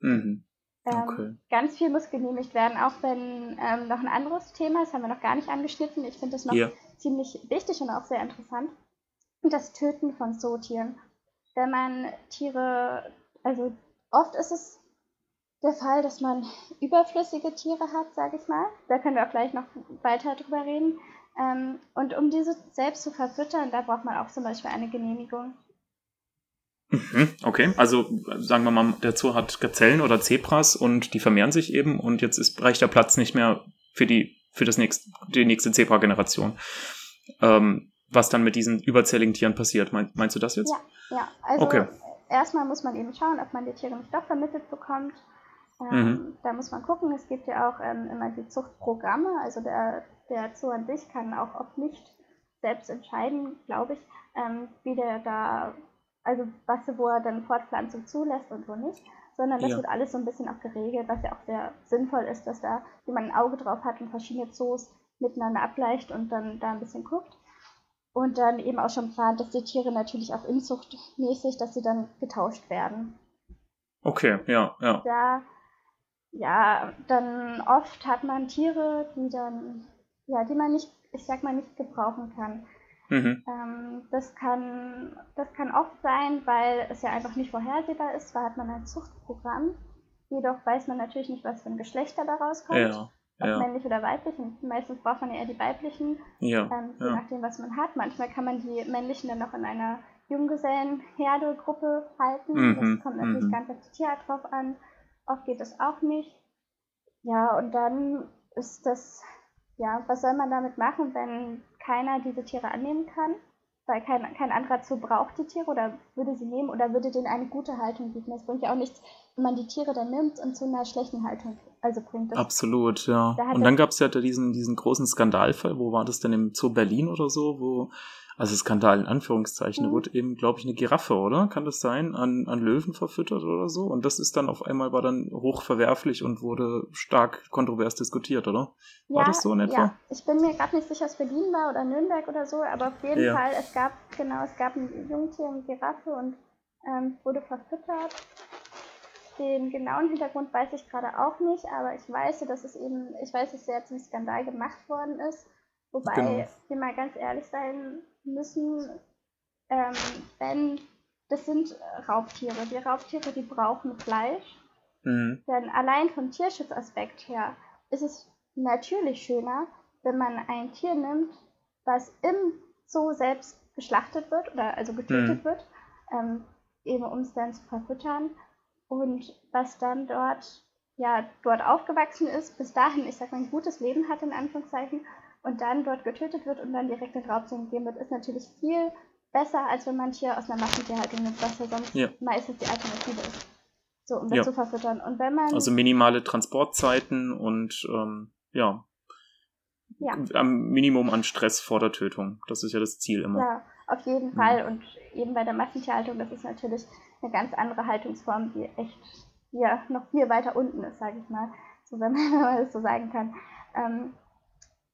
Mhm. Ähm, Okay. Ganz viel muss genehmigt werden, auch wenn ähm, noch ein anderes Thema, das haben wir noch gar nicht angeschnitten. Ich finde das noch Ja. ziemlich wichtig und auch sehr interessant. Das Töten von Zootieren. Wenn man Tiere, also oft ist es der Fall, dass man überflüssige Tiere hat, sage ich mal. Da können wir auch gleich noch weiter drüber reden. Ähm, und um diese selbst zu verfüttern, da braucht man auch zum Beispiel eine Genehmigung. Mhm. Okay, also sagen wir mal, der Zoo hat Gazellen oder Zebras und die vermehren sich eben und jetzt ist, reicht der Platz nicht mehr für die für das nächste die nächste Zebra-Generation. Ähm, was dann mit diesen überzähligen Tieren passiert? Mein, meinst du das jetzt? Ja, ja. Also Okay. erstmal muss man eben schauen, ob man die Tiere nicht doch vermittelt bekommt. Ähm, Mhm. Da muss man gucken. Es gibt ja auch ähm, immer die Zuchtprogramme. Also der, der Zoo an sich kann auch oft nicht selbst entscheiden, glaube ich, ähm, wie der da, also was wo er dann Fortpflanzung zulässt und wo nicht. Sondern das Ja. wird alles so ein bisschen auch geregelt, was ja auch sehr sinnvoll ist, dass da jemand ein Auge drauf hat und verschiedene Zoos miteinander abgleicht und dann da ein bisschen guckt. Und dann eben auch schon plant, dass die Tiere natürlich auch inzuchtmäßig, dass sie dann getauscht werden. Okay, ja, ja. Da, ja, dann oft hat man Tiere, die dann, ja, die man nicht, ich sag mal, nicht gebrauchen kann. Mhm. Ähm, das kann, das kann oft sein, weil es ja einfach nicht vorhersehbar ist. Zwar hat man ein Zuchtprogramm, jedoch weiß man natürlich nicht, was für ein Geschlechter daraus kommt. Ja, ob ja, männlich oder weiblich. Und meistens braucht man ja eher die weiblichen. ja, Ähm, je nachdem, was man hat. Manchmal kann man die männlichen dann noch in einer Junggesellenherde-Gruppe halten. Mhm, Das kommt natürlich mhm. ganz auf die Tierart drauf an. Oft geht das auch nicht. Ja, und dann ist das, ja, was soll man damit machen, wenn keiner diese Tiere annehmen kann? Weil kein, kein anderer Zoo braucht die Tiere oder würde sie nehmen oder würde denen eine gute Haltung bieten. Es bringt ja auch nichts, wenn man die Tiere dann nimmt und zu einer schlechten Haltung also bringt. Das Absolut, ja. Da Und dann gab es ja diesen, diesen großen Skandalfall, wo war das denn im Zoo Berlin oder so, wo, also Skandal in Anführungszeichen, da Mhm. wurde eben, glaube ich, eine Giraffe, oder? Kann das sein? An, an Löwen verfüttert oder so? Und das ist dann auf einmal war dann hochverwerflich und wurde stark kontrovers diskutiert, oder? War das so in etwa? Ja, ich bin mir gerade nicht sicher, ob es Berlin war oder Nürnberg oder so, aber auf jeden Ja. Fall, es gab, genau, es gab ein Jungtier, eine Giraffe und ähm, wurde verfüttert. Den genauen Hintergrund weiß ich gerade auch nicht, aber ich weiß, dass es eben, ich weiß, dass sehr zum Skandal gemacht worden ist. Wobei Genau. wir mal ganz ehrlich sein müssen, ähm, wenn das sind Raubtiere. Die Raubtiere, die brauchen Fleisch. Mhm. Denn allein vom Tierschutzaspekt her ist es natürlich schöner, wenn man ein Tier nimmt, was im Zoo selbst geschlachtet wird oder also getötet Mhm. wird, ähm, eben um es dann zu verfüttern und was dann dort ja dort aufgewachsen ist, bis dahin, ich sag mal, ein gutes Leben hat in Anführungszeichen und dann dort getötet wird und dann direkt in Raubtieren gegeben wird, ist natürlich viel besser, als wenn man Tier aus einer Massentierhaltung nimmt, was ja sonst Ja. meistens die Alternative ist. So, um das Ja. zu verfüttern. Und wenn man Also minimale Transportzeiten und ähm, ja, Ja. am Minimum an Stress vor der Tötung. Das ist ja das Ziel immer. Ja, auf jeden Mhm. Fall. Und eben bei der Massentierhaltung, das ist natürlich eine ganz andere Haltungsform, die echt hier noch viel weiter unten ist, sage ich mal. So, wenn man, wenn man das so sagen kann. Ähm,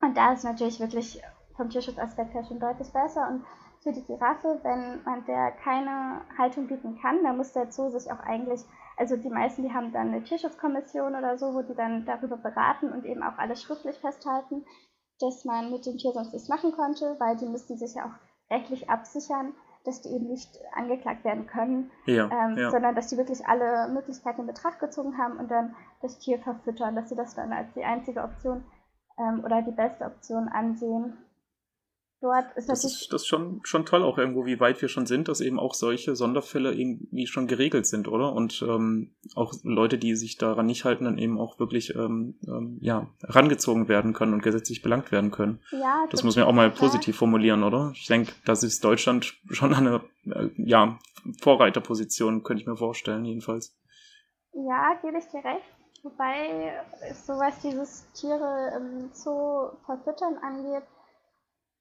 und da ist natürlich wirklich vom Tierschutzaspekt her schon deutlich besser. Und für die Giraffe, wenn man der keine Haltung bieten kann, dann muss der Zoo sich auch eigentlich, also die meisten, die haben dann eine Tierschutzkommission oder so, wo die dann darüber beraten und eben auch alles schriftlich festhalten, dass man mit dem Tier sonst nichts machen konnte, weil die müssten sich ja auch rechtlich absichern, dass die eben nicht angeklagt werden können, Ja, ähm, ja. sondern dass die wirklich alle Möglichkeiten in Betracht gezogen haben und dann das Tier verfüttern, dass sie das dann als die einzige Option ähm, oder die beste Option ansehen. Dort ist Das ist, das ist schon, schon toll auch irgendwo, wie weit wir schon sind, dass eben auch solche Sonderfälle irgendwie schon geregelt sind, oder? Und ähm, auch Leute, die sich daran nicht halten, dann eben auch wirklich ähm, ähm, ja, herangezogen werden können und gesetzlich belangt werden können. ja, Das muss man auch mal positiv formulieren, oder? Ich denke, das ist Deutschland schon eine äh, ja, Vorreiterposition, könnte ich mir vorstellen, jedenfalls. Ja, gebe ich dir recht. Wobei, sowas dieses Tiere im Zoo verfüttern angeht,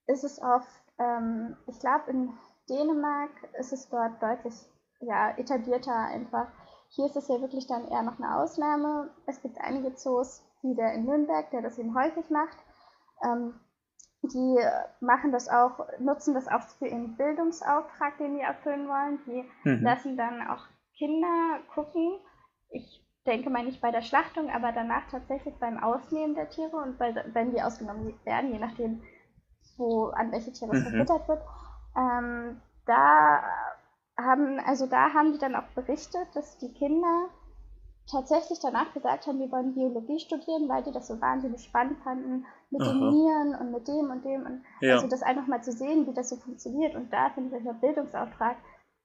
ist es oft, ähm, ich glaube, in Dänemark ist es dort deutlich ja, etablierter einfach. Hier ist es ja wirklich dann eher noch eine Ausnahme. Es gibt einige Zoos, wie der in Nürnberg, der das eben häufig macht. Ähm, die machen das auch, nutzen das auch für ihren Bildungsauftrag, den die erfüllen wollen. Die mhm. lassen dann auch Kinder gucken. Ich denke mal nicht bei der Schlachtung, aber danach tatsächlich beim Ausnehmen der Tiere und bei, wenn die ausgenommen werden, je nachdem, wo an welche Tiere es mhm. verfüttert wird. Ähm, da haben, also da haben die dann auch berichtet, dass die Kinder tatsächlich danach gesagt haben, wir wollen Biologie studieren, weil die das so wahnsinnig spannend fanden mit Aha. den Nieren und mit dem und dem und ja. also das einfach mal zu sehen, wie das so funktioniert und da finde ich der Bildungsauftrag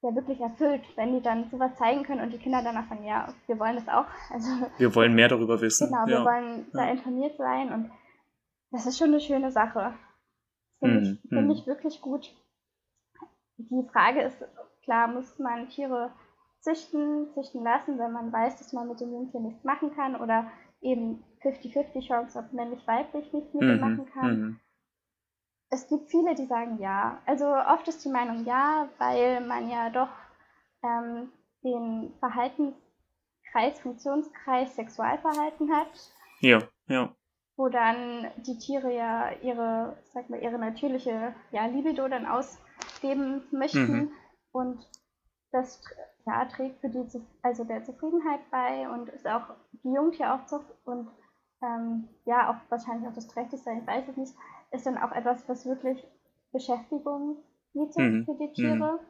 ja wirklich erfüllt, wenn die dann sowas zeigen können und die Kinder danach sagen, ja, wir wollen das auch. Also, wir wollen mehr darüber wissen. Genau, wir wollen ja. da informiert sein und das ist schon eine schöne Sache. Finde hm, ich, find hm. ich wirklich gut. Die Frage ist, klar, muss man Tiere züchten, züchten lassen, wenn man weiß, dass man mit dem Jungtier nichts machen kann oder eben 50-50 Chance, ob männlich-weiblich nichts mit ihm mhm, machen kann. Es gibt viele, die sagen ja. Also oft ist die Meinung ja, weil man ja doch ähm, den Verhaltenskreis, Funktionskreis Sexualverhalten hat. Ja, ja. Wo dann die Tiere ja ihre, sag mal, ihre natürliche ja, Libido dann ausleben möchten. Mhm. Und das ja, trägt für die also der Zufriedenheit bei und ist auch die Jungtieraufzucht und ähm, ja, auch wahrscheinlich auch das Trächtigsein, ich weiß es nicht, ist dann auch etwas, was wirklich Beschäftigung bietet mhm. für die Tiere. Mhm.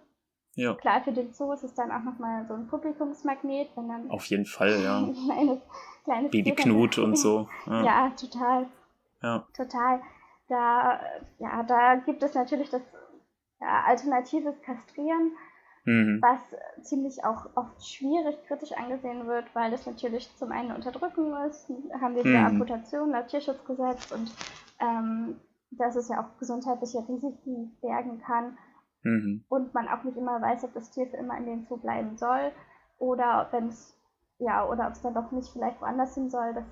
Ja. Klar, für den Zoo ist es dann auch nochmal so ein Publikumsmagnet, wenn dann. Auf jeden Fall, ja. kleines, kleines Baby Knut und so. Ja. ja, total. Ja. Total. Da, ja, da gibt es natürlich das ja, alternatives Kastrieren, mhm. was ziemlich auch oft schwierig kritisch angesehen wird, weil das natürlich zum einen Unterdrückung ist, haben wir die mhm. Amputation laut Tierschutzgesetz und ähm, dass es ja auch gesundheitliche Risiken bergen kann mhm. und man auch nicht immer weiß, ob das Tier für immer in dem Zoo bleiben soll oder wenn es ja oder ob es dann doch nicht vielleicht woanders hin soll, das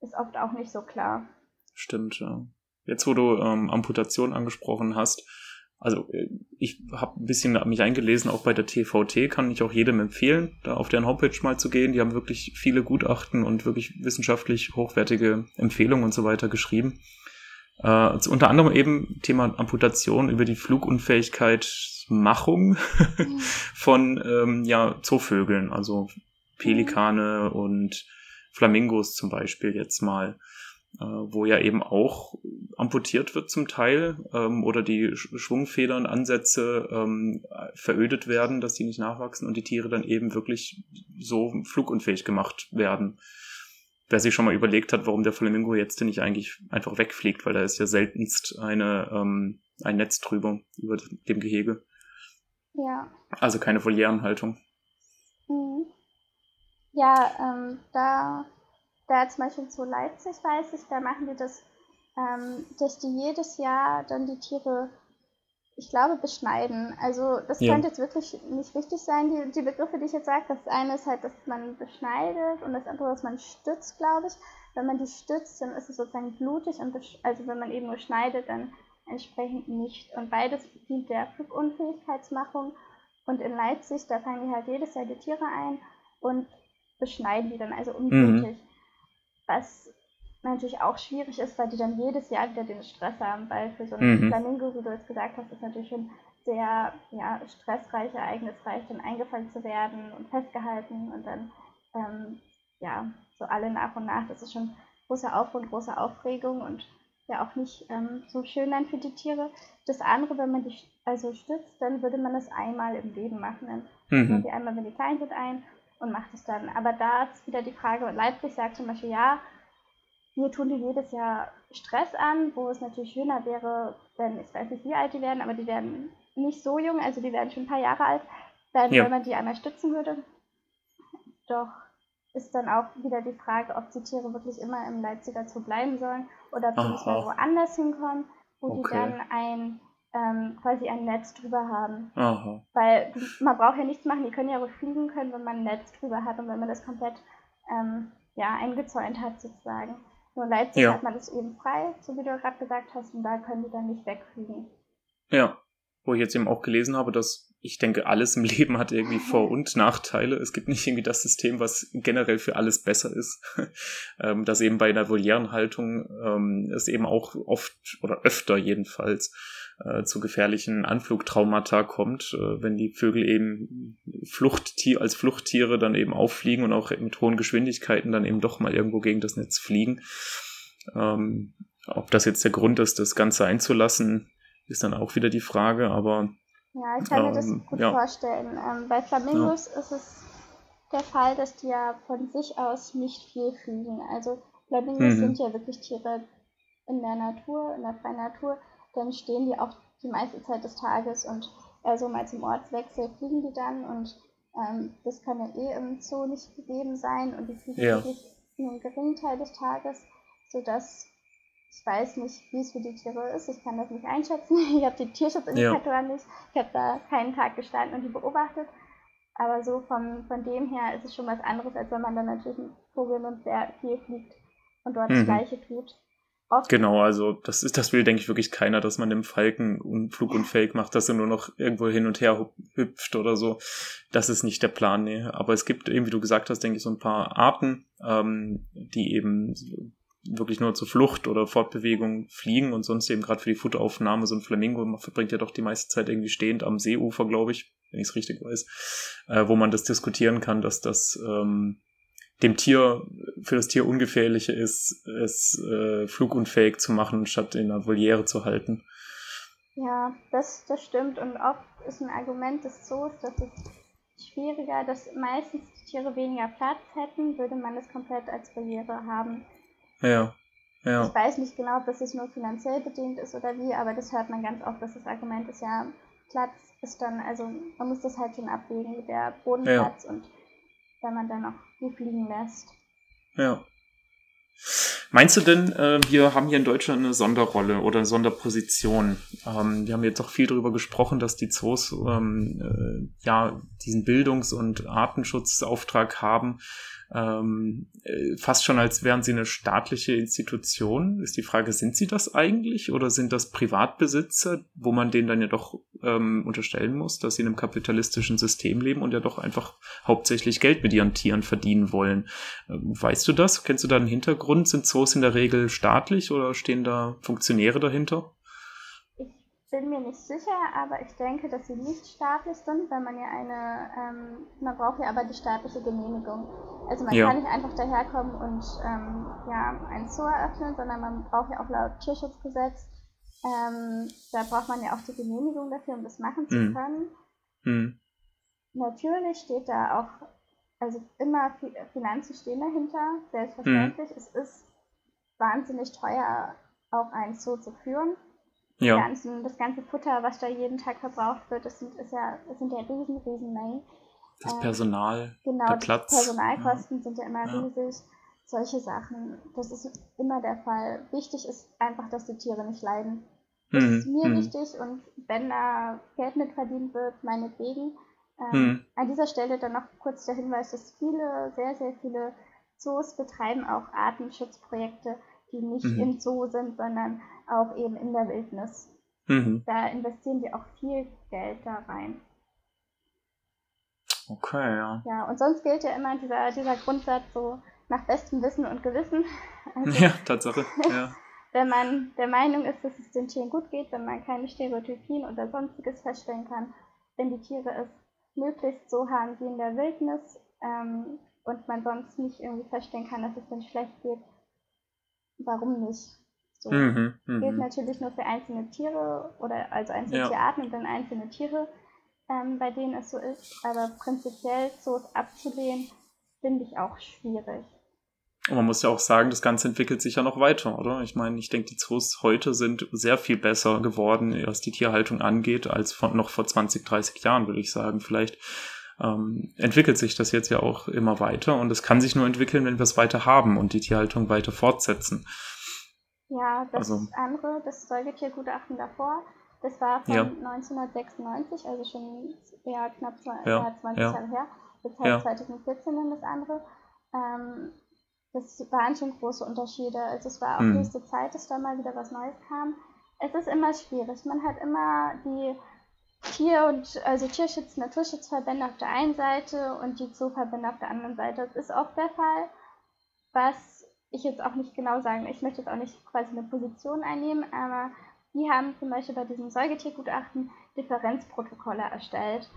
ist oft auch nicht so klar. Stimmt, ja. Jetzt, wo du ähm, Amputation angesprochen hast, also äh, ich habe ein bisschen mich eingelesen, auch bei der TVT kann ich auch jedem empfehlen, da auf deren Homepage mal zu gehen. Die haben wirklich viele Gutachten und wirklich wissenschaftlich hochwertige Empfehlungen und so weiter geschrieben. Äh, also unter anderem eben Thema Amputation über die Flugunfähigkeitsmachung von ähm, ja, Zoovögeln, also Pelikane und Flamingos zum Beispiel jetzt mal äh, wo ja eben auch amputiert wird zum Teil ähm, oder die Schwungfedern, Ansätze ähm, verödet werden, dass die nicht nachwachsen und die Tiere dann eben wirklich so flugunfähig gemacht werden. Wer sich schon mal überlegt hat, warum der Flamingo jetzt nicht eigentlich einfach wegfliegt, weil da ist ja seltenst eine, ähm, ein Netz drüber über dem Gehege. Ja. Also keine Volierenhaltung. Mhm. Ja, ähm, da da zum Beispiel zu Leipzig weiß ich, da machen die das, ähm, dass die jedes Jahr dann die Tiere, ich glaube, beschneiden. Also das ja. könnte jetzt wirklich nicht richtig sein, die, die Begriffe, die ich jetzt sage. Das eine ist halt, dass man beschneidet und das andere, dass man stützt, glaube ich. Wenn man die stützt, dann ist es sozusagen blutig und also wenn man eben nur schneidet, dann entsprechend nicht. Und beides dient der Flugunfähigkeitsmachung. Und in Leipzig, da fangen die halt jedes Jahr die Tiere ein und beschneiden die dann, also unblutig. Mhm was natürlich auch schwierig ist, weil die dann jedes Jahr wieder den Stress haben, weil für so einen mhm. Flamingo, wie du jetzt gesagt hast, ist natürlich schon sehr ja, stressreich, ereignisreich, dann eingefangen zu werden und festgehalten und dann ähm, ja, so alle nach und nach. Das ist schon großer Aufwand, große Aufregung und ja auch nicht ähm, so schön dann für die Tiere. Das andere, wenn man die also stützt, dann würde man das einmal im Leben machen. Dann mhm. man die einmal, wenn die klein sind, ein und macht es dann. Aber da ist wieder die Frage, und Leipzig sagt zum Beispiel, ja, wir tun die jedes Jahr Stress an, wo es natürlich schöner wäre, wenn, ich weiß nicht, wie alt die werden, aber die werden nicht so jung, also die werden schon ein paar Jahre alt, dann, ja. wenn man die einmal stützen würde. Doch ist dann auch wieder die Frage, ob die Tiere wirklich immer im Leipziger Zoo bleiben sollen oder ob sie nicht mal woanders hinkommen, wo okay. die dann ein ähm, quasi ein Netz drüber haben. Aha. Weil man braucht ja nichts machen, die können ja auch fliegen können, wenn man ein Netz drüber hat und wenn man das komplett ähm, ja, eingezäunt hat sozusagen. Nur in Leipzig ja. hat man das eben frei, so wie du gerade gesagt hast, und da können die dann nicht wegfliegen. Ja, wo ich jetzt eben auch gelesen habe, dass ich denke, alles im Leben hat irgendwie Vor- und Nachteile. Es gibt nicht irgendwie das System, was generell für alles besser ist. ähm, dass eben bei einer volieren Haltung ähm, es eben auch oft oder öfter jedenfalls äh, zu gefährlichen Anflugtraumata kommt, äh, wenn die Vögel eben Fluchttier als Fluchttiere dann eben auffliegen und auch mit hohen Geschwindigkeiten dann eben doch mal irgendwo gegen das Netz fliegen. Ähm, ob das jetzt der Grund ist, das Ganze einzulassen, ist dann auch wieder die Frage, aber ja, ich kann mir das ähm, gut ja. vorstellen. Ähm, bei Flamingos ja. ist es der Fall, dass die ja von sich aus nicht viel fliegen. Also Flamingos mhm. sind ja wirklich Tiere in der Natur, in der freien Natur. Dann stehen die auch die meiste Zeit des Tages und also mal zum Ortswechsel fliegen die dann und ähm, das kann ja eh im Zoo nicht gegeben sein und die fliegen ja. wirklich nur einen geringen Teil des Tages, sodass ich weiß nicht, wie es für die Tiere ist. Ich kann das nicht einschätzen. Ich habe die Tierschutzindikatoren ja. nicht. Ich habe da keinen Tag gestanden und die beobachtet. Aber so von, von dem her ist es schon was anderes, als wenn man dann natürlich mit Vogeln und sehr viel fliegt und dort mhm. das Gleiche tut. Oft genau, also das ist, das will, denke ich, wirklich keiner, dass man dem Falken flugunfähig macht, dass er nur noch irgendwo hin und her hüpft oder so. Das ist nicht der Plan, nee. Aber es gibt eben, wie du gesagt hast, denke ich, so ein paar Arten, ähm, die eben wirklich nur zur Flucht oder Fortbewegung fliegen und sonst eben gerade für die Futteraufnahme so ein Flamingo, man verbringt ja doch die meiste Zeit irgendwie stehend am Seeufer, glaube ich, wenn ich es richtig weiß, äh, wo man das diskutieren kann, dass das ähm, dem Tier, für das Tier ungefährlicher ist, es äh, flugunfähig zu machen, statt in einer Voliere zu halten. Ja, das, das stimmt. Und oft ist ein Argument des Zoos, dass es schwieriger, dass meistens die Tiere weniger Platz hätten, würde man es komplett als Voliere haben. Ja. Ja. Ich weiß nicht genau, ob das jetzt nur finanziell bedingt ist oder wie, aber das hört man ganz oft, dass das Argument ist, ja, Platz ist dann, also man muss das halt schon abwägen, der Bodenplatz ja. und wenn man dann auch die fliegen lässt. Ja. Meinst du denn, äh, wir haben hier in Deutschland eine Sonderrolle oder eine Sonderposition? Ähm, wir haben jetzt auch viel darüber gesprochen, dass die Zoos ähm, äh, ja diesen Bildungs- und Artenschutzauftrag haben ähm, äh, fast schon als wären sie eine staatliche Institution. Ist die Frage, sind sie das eigentlich oder sind das Privatbesitzer, wo man denen dann ja doch ähm, unterstellen muss, dass sie in einem kapitalistischen System leben und ja doch einfach hauptsächlich Geld mit ihren Tieren verdienen wollen? Ähm, weißt du das? Kennst du da einen Hintergrund? Sind Zoos in der Regel staatlich oder stehen da Funktionäre dahinter? Bin mir nicht sicher, aber ich denke, dass sie nicht staatlich sind, weil man ja eine, ähm, man braucht ja aber die staatliche Genehmigung. Also man ja. kann nicht einfach daherkommen und ähm, ja, ein Zoo eröffnen, sondern man braucht ja auch laut Tierschutzgesetz, ähm, da braucht man ja auch die Genehmigung dafür, um das machen zu mhm. können. Mhm. Natürlich steht da auch, also immer Finanzen stehen dahinter, selbstverständlich. Mhm. Es ist wahnsinnig teuer, auch ein Zoo zu führen ja. ganzen, das ganze Futter, was da jeden Tag verbraucht wird, das sind, ist ja, das sind ja riesen, riesen Mengen. Das ähm, Personal, genau, der Platz. Personalkosten ja. sind ja immer ja. riesig. Solche Sachen, das ist immer der Fall. Wichtig ist einfach, dass die Tiere nicht leiden. Das mhm. ist mir mhm. wichtig und wenn da Geld mit verdient wird, meinetwegen. Ähm, mhm. An dieser Stelle dann noch kurz der Hinweis, dass viele, sehr, sehr viele Zoos betreiben auch Artenschutzprojekte, die nicht mhm. im Zoo sind, sondern auch eben in der Wildnis. Mhm. Da investieren wir auch viel Geld da rein. Okay, ja. Ja, und sonst gilt ja immer dieser, dieser Grundsatz so nach bestem Wissen und Gewissen. Also, ja, Tatsache, ja. wenn man der Meinung ist, dass es den Tieren gut geht, wenn man keine Stereotypien oder sonstiges feststellen kann, wenn die Tiere es möglichst so haben wie in der Wildnis ähm, und man sonst nicht irgendwie feststellen kann, dass es denen schlecht geht, warum nicht? So. Mhm, mh. Gilt natürlich nur für einzelne Tiere oder also einzelne ja. Tierarten und dann einzelne Tiere, ähm, bei denen es so ist. Aber prinzipiell Zoos abzulehnen, finde ich auch schwierig. Und man muss ja auch sagen, das Ganze entwickelt sich ja noch weiter, oder? Ich meine, ich denke, die Zoos heute sind sehr viel besser geworden, was die Tierhaltung angeht, als von, noch vor 20, 30 Jahren, würde ich sagen. Vielleicht ähm, entwickelt sich das jetzt ja auch immer weiter und es kann sich nur entwickeln, wenn wir es weiter haben und die Tierhaltung weiter fortsetzen. Ja, das also, andere, das Säugetiergutachten davor, Das war von ja. 1996, also schon ja, knapp 20, ja. 20 Jahre her. Jetzt halt 2014 dann das andere. Ähm, das waren schon große Unterschiede. Also es war auch hm. höchste Zeit, dass da mal wieder was Neues kam. Es ist immer schwierig. Man hat immer die Tier- und also Tierschutz, Naturschutzverbände auf der einen Seite und die Zooverbände auf der anderen Seite. Das ist oft der Fall, was ich jetzt auch nicht genau sagen, ich möchte jetzt auch nicht quasi eine Position einnehmen, aber die haben zum Beispiel bei diesem Säugetiergutachten Differenzprotokolle erstellt.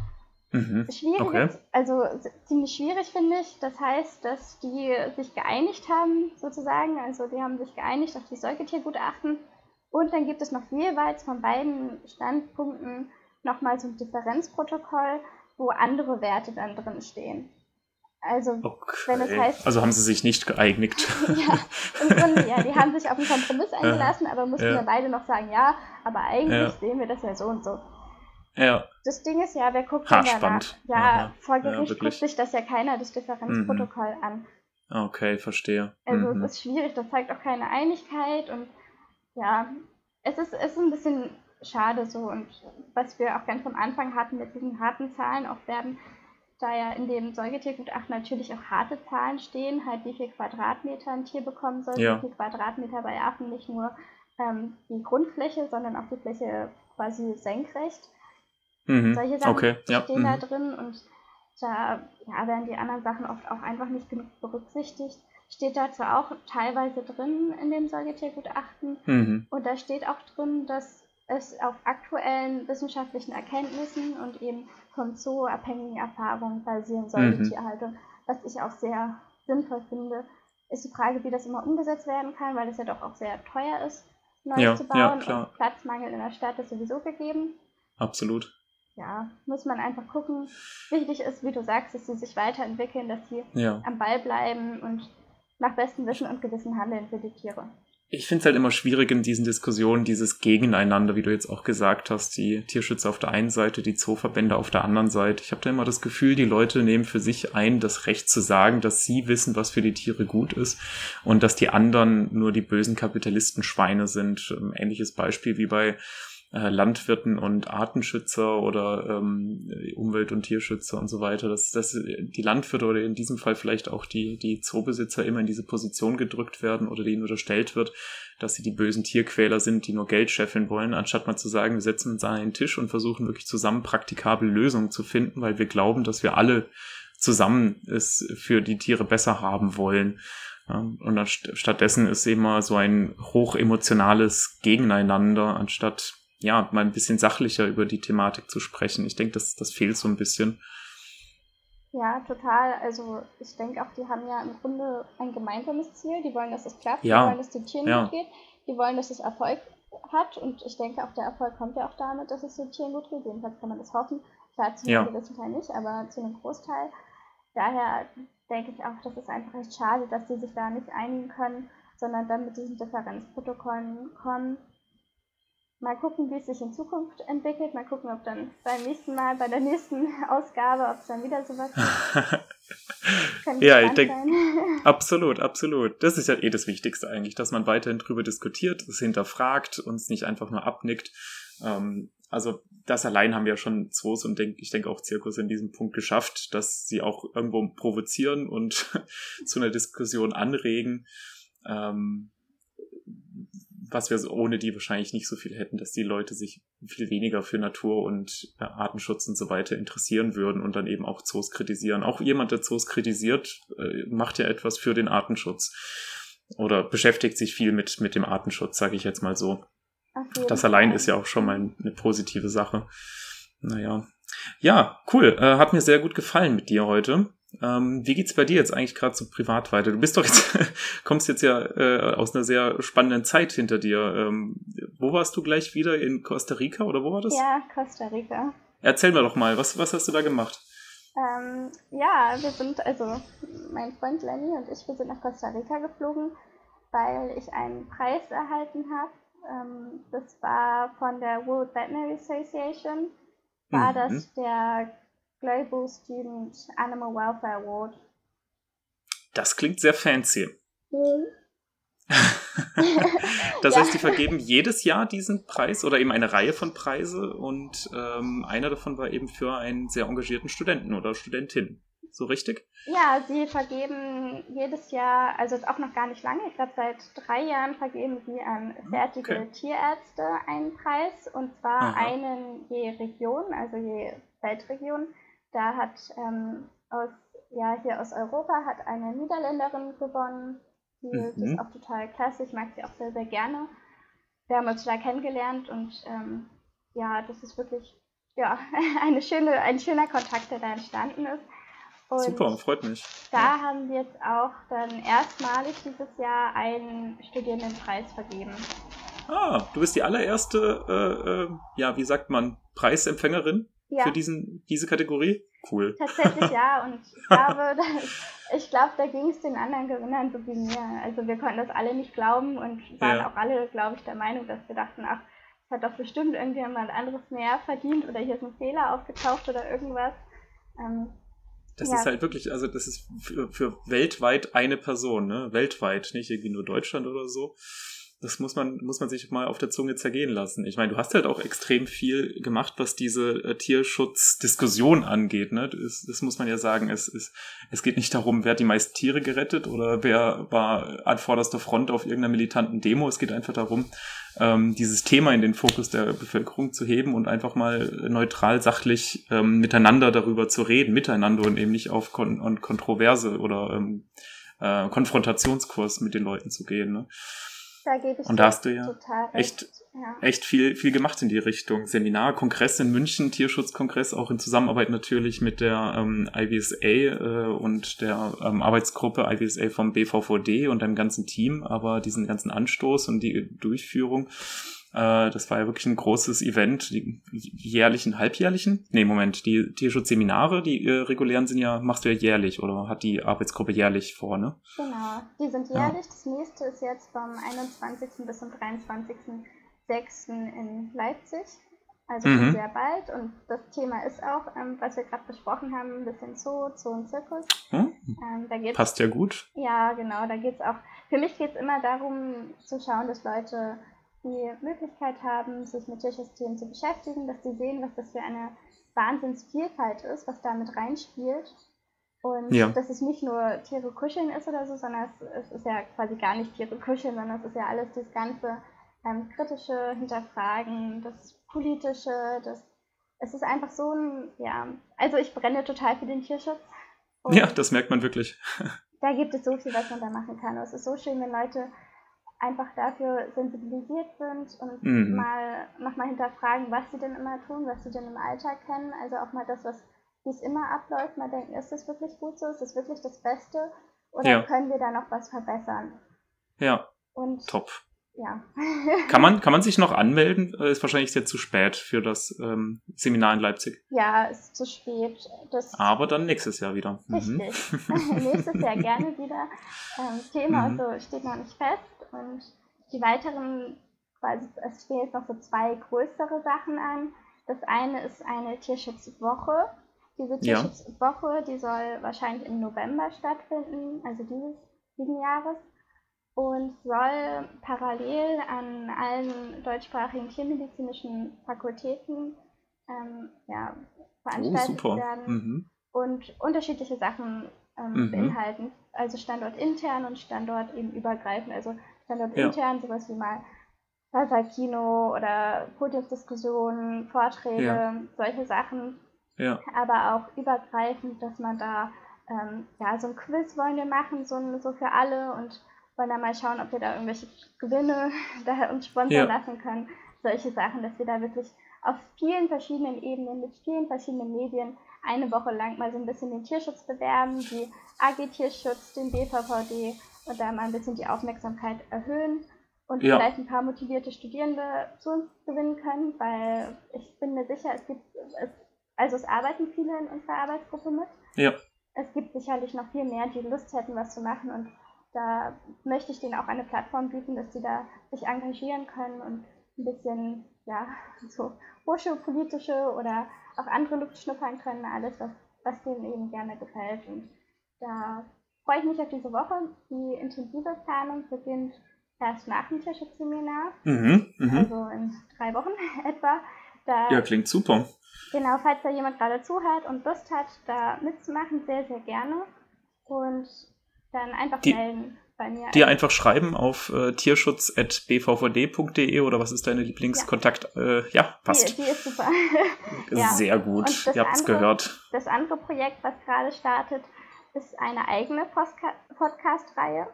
Mhm. Schwierig, okay. also ziemlich schwierig finde ich. Das heißt, dass die sich geeinigt haben, sozusagen. Also die haben sich geeinigt auf die Säugetiergutachten. Und dann gibt es noch jeweils von beiden Standpunkten nochmal so ein Differenzprotokoll, wo andere Werte dann drin stehen. Also, okay. wenn es heißt. Also haben sie sich nicht geeinigt. ja, im Grunde, ja, die haben sich auf einen Kompromiss eingelassen, aber mussten ja. ja. beide noch sagen, ja, aber eigentlich ja. sehen wir das ja so und so. Ja. Das Ding ist ja, wer guckt denn danach? Ja, Aha. vor Gericht guckt sich das ja keiner, das Differenzprotokoll mhm. an. Okay, verstehe. Also mhm. es ist schwierig, das zeigt auch keine Einigkeit und ja, es ist, es ist ein bisschen schade so und was wir auch ganz am Anfang hatten mit diesen harten Zahlen, auch werden da ja in dem Säugetiergutachten natürlich auch harte Zahlen stehen, halt wie viel Quadratmeter ein Tier bekommen soll, ja. wie viel Quadratmeter bei Affen, nicht nur ähm, die Grundfläche, sondern auch die Fläche quasi senkrecht. Mhm. Solche Sachen okay. ja. stehen mhm. da drin und da ja, werden die anderen Sachen oft auch einfach nicht genug berücksichtigt. Steht dazu auch teilweise drin in dem Säugetiergutachten. Mhm. Und da steht auch drin, dass es auf aktuellen wissenschaftlichen Erkenntnissen und eben vom Zoo abhängigen Erfahrungen basieren soll, mhm. die Tierhaltung. Was ich auch sehr sinnvoll finde, ist die Frage, wie das immer umgesetzt werden kann, weil es ja doch auch sehr teuer ist, neu ja, zu bauen. Ja, und Platzmangel in der Stadt ist sowieso gegeben. Absolut. Ja, muss man einfach gucken. Wichtig ist, wie du sagst, dass sie sich weiterentwickeln, dass sie ja. am Ball bleiben und nach bestem Wissen und Gewissen handeln für die Tiere ich finde es halt immer schwierig in diesen Diskussionen, dieses Gegeneinander, wie du jetzt auch gesagt hast, die Tierschützer auf der einen Seite, die Zooverbände auf der anderen Seite. Ich habe da immer das Gefühl, die Leute nehmen für sich ein, das Recht zu sagen, dass sie wissen, was für die Tiere gut ist und dass die anderen nur die bösen Kapitalistenschweine sind. Ähnliches Beispiel wie bei äh, Landwirten und Artenschützer oder ähm, Umwelt- und Tierschützer und so weiter, dass, dass die Landwirte oder in diesem Fall vielleicht auch die, die Zoobesitzer immer in diese Position gedrückt werden oder denen unterstellt wird, dass sie die bösen Tierquäler sind, die nur Geld scheffeln wollen, anstatt mal zu sagen, wir setzen uns an einen Tisch und versuchen wirklich zusammen praktikable Lösungen zu finden, weil wir glauben, dass wir alle zusammen es für die Tiere besser haben wollen. Und stattdessen ist immer so ein hochemotionales Gegeneinander, anstatt ja, mal ein bisschen sachlicher über die Thematik zu sprechen. Ich denke, das, das fehlt so ein bisschen. Ja, total. Also ich denke auch, die haben ja im Grunde ein gemeinsames Ziel. Die wollen, dass es klappt, ja. die wollen, dass den Tieren ja. gut geht, die wollen, dass es Erfolg hat und ich denke auch der Erfolg kommt ja auch damit, dass es den Tieren gut geht. Jedenfalls kann man das hoffen. Klar, zu einem ja. gewissen Teil nicht, aber zu einem Großteil. Daher denke ich auch, das ist einfach echt schade, dass sie sich da nicht einigen können, sondern dann mit diesen Differenzprotokollen kommen mal gucken, wie es sich in Zukunft entwickelt. Mal gucken, ob dann beim nächsten Mal, bei der nächsten Ausgabe, ob es dann wieder sowas gibt. ja, ich denke, absolut, absolut. Das ist ja eh das Wichtigste eigentlich, dass man weiterhin drüber diskutiert, es hinterfragt, uns nicht einfach nur abnickt. Ähm, also das allein haben ja schon Zoos und denk, ich denke auch Zirkus in diesem Punkt geschafft, dass sie auch irgendwo provozieren und zu einer Diskussion anregen. Ähm, was wir ohne die wahrscheinlich nicht so viel hätten, dass die Leute sich viel weniger für Natur und äh, Artenschutz und so weiter interessieren würden und dann eben auch Zoos kritisieren. Auch jemand, der Zoos kritisiert, äh, macht ja etwas für den Artenschutz oder beschäftigt sich viel mit, mit dem Artenschutz, sage ich jetzt mal so. Das allein ist ja auch schon mal eine positive Sache. Naja. Ja, cool. Äh, hat mir sehr gut gefallen mit dir heute. Ähm, wie geht's bei dir jetzt eigentlich gerade so privat weiter? Du bist doch jetzt, kommst jetzt ja äh, aus einer sehr spannenden Zeit hinter dir. Ähm, wo warst du gleich wieder? In Costa Rica oder wo war das? Ja, Costa Rica. Erzähl mir doch mal, was, was hast du da gemacht? Ähm, ja, wir sind, also mein Freund Lenny und ich, wir sind nach Costa Rica geflogen, weil ich einen Preis erhalten habe. Ähm, das war von der World Veterinary Association. War mhm. das der Global Student Animal Welfare Award. Das klingt sehr fancy. Mhm. das heißt, die vergeben jedes Jahr diesen Preis oder eben eine Reihe von Preise und ähm, einer davon war eben für einen sehr engagierten Studenten oder Studentin. So richtig? Ja, sie vergeben jedes Jahr, also ist auch noch gar nicht lange, ich glaube seit drei Jahren vergeben sie an fertige okay. Tierärzte einen Preis und zwar Aha. einen je Region, also je Weltregion. Da hat ähm, aus, ja, hier aus Europa hat eine Niederländerin gewonnen, die mhm. ist auch total klasse, ich mag sie auch sehr, sehr gerne. Wir haben uns da kennengelernt und ähm, ja, das ist wirklich ja, eine schöne, ein schöner Kontakt, der da entstanden ist. Und Super, freut mich. Da ja. haben wir jetzt auch dann erstmalig dieses Jahr einen Studierendenpreis vergeben. Ah, du bist die allererste, äh, äh, ja, wie sagt man, Preisempfängerin ja. für diesen, diese Kategorie? Cool. Tatsächlich ja, und ich glaube, ich glaube, da ging es den anderen Gewinnern so wie mir. Also wir konnten das alle nicht glauben und waren ja. auch alle, glaube ich, der Meinung, dass wir dachten, ach, es hat doch bestimmt irgendjemand anderes mehr verdient oder hier ist ein Fehler aufgetaucht oder irgendwas. Ähm, das ja. ist halt wirklich, also das ist für, für weltweit eine Person, ne? Weltweit, nicht irgendwie nur Deutschland oder so das muss man, muss man sich mal auf der Zunge zergehen lassen. Ich meine, du hast halt auch extrem viel gemacht, was diese äh, Tierschutzdiskussion angeht. Ne? Das, das muss man ja sagen. Es, es, es geht nicht darum, wer hat die meisten Tiere gerettet oder wer war an vorderster Front auf irgendeiner militanten Demo. Es geht einfach darum, ähm, dieses Thema in den Fokus der Bevölkerung zu heben und einfach mal neutral, sachlich ähm, miteinander darüber zu reden, miteinander und eben nicht auf Kon Kontroverse oder ähm, äh, Konfrontationskurs mit den Leuten zu gehen. Ne? Da gebe ich Und da hast du ja echt, ja. echt viel, viel gemacht in die Richtung. Seminar, Kongress in München, Tierschutzkongress, auch in Zusammenarbeit natürlich mit der ähm, IVSA äh, und der ähm, Arbeitsgruppe IVSA vom BVVD und dem ganzen Team, aber diesen ganzen Anstoß und die Durchführung das war ja wirklich ein großes Event, die jährlichen, halbjährlichen? Nee, Moment, die Tierschutzseminare, die äh, regulären sind ja, machst du ja jährlich oder hat die Arbeitsgruppe jährlich vor, ne? Genau, die sind jährlich. Ja. Das nächste ist jetzt vom 21. bis zum 23.06. in Leipzig. Also mhm. sehr bald. Und das Thema ist auch, ähm, was wir gerade besprochen haben, ein bisschen Zoo, Zoo und Zirkus. Hm? Ähm, Passt ja gut. Ja, genau. Da geht es auch. Für mich geht es immer darum, zu schauen, dass Leute die Möglichkeit haben, sich mit Tiersystemen zu beschäftigen, dass sie sehen, was das für eine Wahnsinnsvielfalt ist, was da mit reinspielt. Und ja. dass es nicht nur Tiere kuscheln ist oder so, sondern es, es, ist ja quasi gar nicht Tiere kuscheln, sondern es ist ja alles das ganze ähm, kritische Hinterfragen, das politische, das es ist einfach so ein, ja, also ich brenne total für den Tierschutz. ja, das merkt man wirklich. da gibt es so viel, was man da machen kann. Und es ist so schön, wenn Leute einfach dafür sensibilisiert sind und mhm. mal nochmal hinterfragen, was sie denn immer tun, was sie denn im Alltag kennen. Also auch mal das, was wie es immer abläuft, mal denken, ist das wirklich gut so, ist das wirklich das Beste oder ja. können wir da noch was verbessern? Ja. Und top. Ja. kann, man, kann man sich noch anmelden? Äh, ist wahrscheinlich sehr zu spät für das ähm, Seminar in Leipzig. Ja, ist zu spät. Das Aber dann nächstes Jahr wieder. Mhm. Richtig. Mhm. nächstes Jahr gerne wieder. Ähm, Thema mhm. also steht noch nicht fest. Und die weiteren, quasi, es stehen jetzt noch so zwei größere Sachen an. Das eine ist eine Tierschutzwoche. Diese Tierschutzwoche, ja. die soll wahrscheinlich im November stattfinden, also dieses, diesen Jahres und soll parallel an allen deutschsprachigen tiermedizinischen Fakultäten ähm, ja, veranstaltet oh, werden mhm. und unterschiedliche Sachen ähm, mhm. beinhalten. Also Standort intern und Standort eben Also Standort ja. intern sowas wie mal Kino oder Podiumsdiskussionen, Vorträge, ja. solche Sachen. Ja. Aber auch übergreifend, dass man da ähm, ja so ein Quiz wollen wir machen, so, so für alle und wollen dann mal schauen, ob wir da irgendwelche Gewinne da uns sponsern ja. lassen können. Solche Sachen, dass wir da wirklich auf vielen verschiedenen Ebenen mit vielen verschiedenen Medien eine Woche lang mal so ein bisschen den Tierschutz bewerben, die AG Tierschutz, den BVVD und da mal ein bisschen die Aufmerksamkeit erhöhen und ja. vielleicht ein paar motivierte Studierende zu uns gewinnen können, weil ich bin mir sicher, es gibt, es, also es arbeiten viele in unserer Arbeitsgruppe mit. Ja. Es gibt sicherlich noch viel mehr, die Lust hätten, was zu machen und da möchte ich denen auch eine Plattform bieten, dass sie da sich engagieren können und ein bisschen, ja, so hochschulpolitische oder auch andere Luft schnuppern können, alles, was, was denen eben gerne gefällt. Und da freue ich mich auf diese Woche. Die intensive Planung beginnt erst nach dem Tierschutzseminar, Mhm, mhm. also in drei Wochen etwa. Da, Ja, klingt super. Genau, falls da jemand gerade zuhört und Lust hat, da mitzumachen, sehr, sehr gerne. Und dann einfach Die- melden bei mir. Dir einfach schreiben auf äh, tierschutz.bvvd.de oder was ist deine Lieblingskontakt? Äh, ja, die, passt. die ist super. ja. Sehr gut. Und Ihr habt's andere- gehört. Das andere Projekt, was gerade startet, ist eine eigene Podcast-Reihe.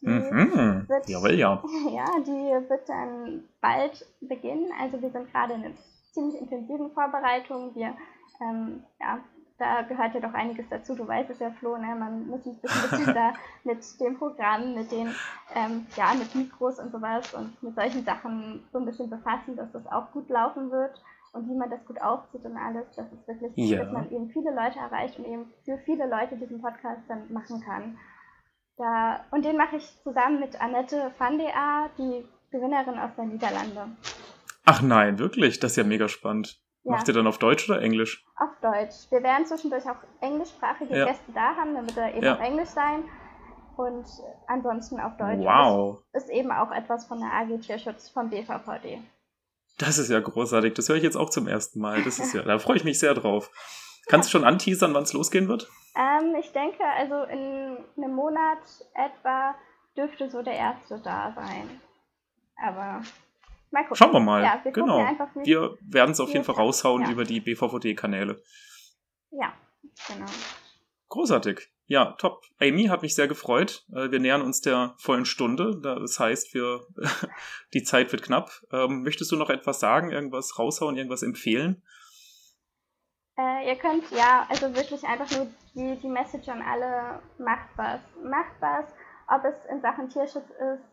Mhm. wird- Jawohl, ja. Ja, die wird dann bald beginnen. Also wir sind gerade in einer ziemlich intensiven Vorbereitung. Wir, ähm, ja, da gehört ja doch einiges dazu. Du weißt es ja, Flo, ne? man muss sich ein bisschen, bisschen da mit dem Programm, mit den, ähm, ja, mit Mikros und sowas und mit solchen Sachen so ein bisschen befassen, dass das auch gut laufen wird und wie man das gut aufzieht und alles, dass es wirklich, Ja. dass man eben viele Leute erreicht und eben für viele Leute diesen Podcast dann machen kann. Da, und den mache ich zusammen mit Annette van de A, die Gewinnerin aus den Niederlande. Ach nein, wirklich? Das ist ja mega spannend. Ja, Macht ihr dann auf Deutsch oder Englisch? auf Deutsch. Wir werden zwischendurch auch englischsprachige Ja. Gäste da haben, wird er eben Ja. auf Englisch sein. Und ansonsten auf Deutsch. Wow. Das ist eben auch etwas von der AG Tierschutz vom BVVD. Das ist ja großartig. Das höre ich jetzt auch zum ersten Mal. Das ist ja, da freue ich mich sehr drauf. Kannst du schon anteasern, wann es losgehen wird? Ähm, ich denke, also in einem Monat etwa dürfte so der erste da sein. Aber mal gucken. Schauen wir mal. Ja, wir genau. Wir werden es auf jeden Fall raushauen Ja. über die BVVD-Kanäle. Ja, genau. Großartig. Ja, top. Amy hat mich sehr gefreut. Äh, Wir nähern uns der vollen Stunde. Das heißt, wir, die Zeit wird knapp. Ähm, möchtest du noch etwas sagen, irgendwas raushauen, irgendwas empfehlen? Äh, ihr könnt ja, also wirklich einfach nur die, die Message an alle, macht was. Macht was, ob es in Sachen Tierschutz ist.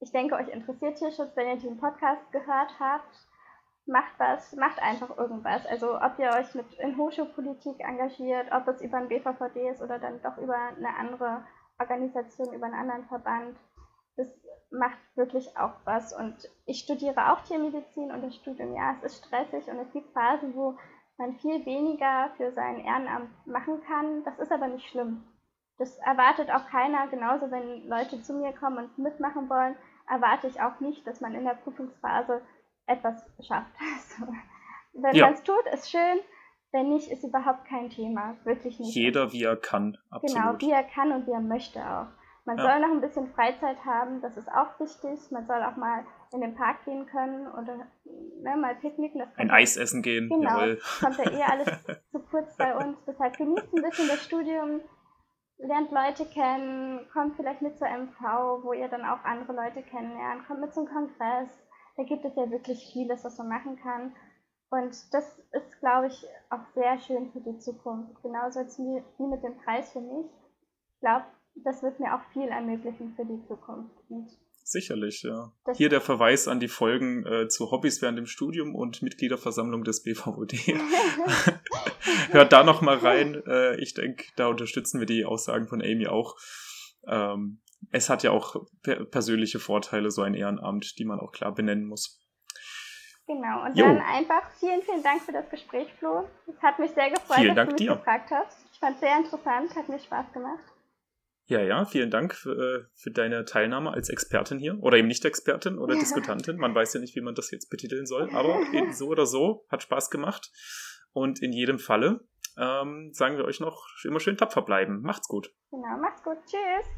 Ich denke, euch interessiert Tierschutz, wenn ihr den Podcast gehört habt. Macht was, macht einfach irgendwas. Also ob ihr euch mit in Hochschulpolitik engagiert, ob es über ein BVVD ist oder dann doch über eine andere Organisation, über einen anderen Verband. Das macht wirklich auch was. Und ich studiere auch Tiermedizin und das Studium, ja, es ist stressig und es gibt Phasen, wo man viel weniger für sein Ehrenamt machen kann. Das ist aber nicht schlimm. Das erwartet auch keiner. Genauso, wenn Leute zu mir kommen und mitmachen wollen, erwarte ich auch nicht, dass man in der Prüfungsphase etwas schafft. Also, wenn Ja. man es tut, ist schön. Wenn nicht, ist überhaupt kein Thema. Wirklich nicht. Jeder, wie er kann. Genau, Absolut. wie er kann und wie er möchte auch. Man Ja. soll noch ein bisschen Freizeit haben, das ist auch wichtig. Man soll auch mal in den Park gehen können oder ne, mal picknicken. Das Ein Eis essen gehen. Genau, Jawohl. kommt ja eh alles zu kurz bei uns. Deshalb genießt ein bisschen das Studium, lernt Leute kennen, kommt vielleicht mit zur MV, wo ihr dann auch andere Leute kennenlernt, kommt mit zum Kongress. Da gibt es ja wirklich vieles, was man machen kann. Und das ist, glaube ich, auch sehr schön für die Zukunft. Genauso wie, wie mit dem Preis für mich. Ich glaube, das wird mir auch viel ermöglichen für die Zukunft. Und Sicherlich, ja. das Hier der Verweis an die Folgen äh, zu Hobbys während dem Studium und Mitgliederversammlung des BVD. Hört da noch mal rein. Äh, ich denke, da unterstützen wir die Aussagen von Amy auch. Ähm, es hat ja auch per persönliche Vorteile, so ein Ehrenamt, die man auch klar benennen muss. Genau, und Jo. dann einfach vielen, vielen Dank für das Gespräch, Flo. Es hat mich sehr gefreut, Vielen dass Dank du mich dir. gefragt hast. Ich fand es sehr interessant, hat mir Spaß gemacht. Ja, ja, vielen Dank für, äh, für deine Teilnahme als Expertin hier. Oder eben nicht Expertin oder Ja. Diskutantin. Man weiß ja nicht, wie man das jetzt betiteln soll. Aber so oder so hat Spaß gemacht. Und in jedem Falle ähm, sagen wir euch noch immer schön tapfer bleiben. Macht's gut. Genau, macht's gut. Tschüss.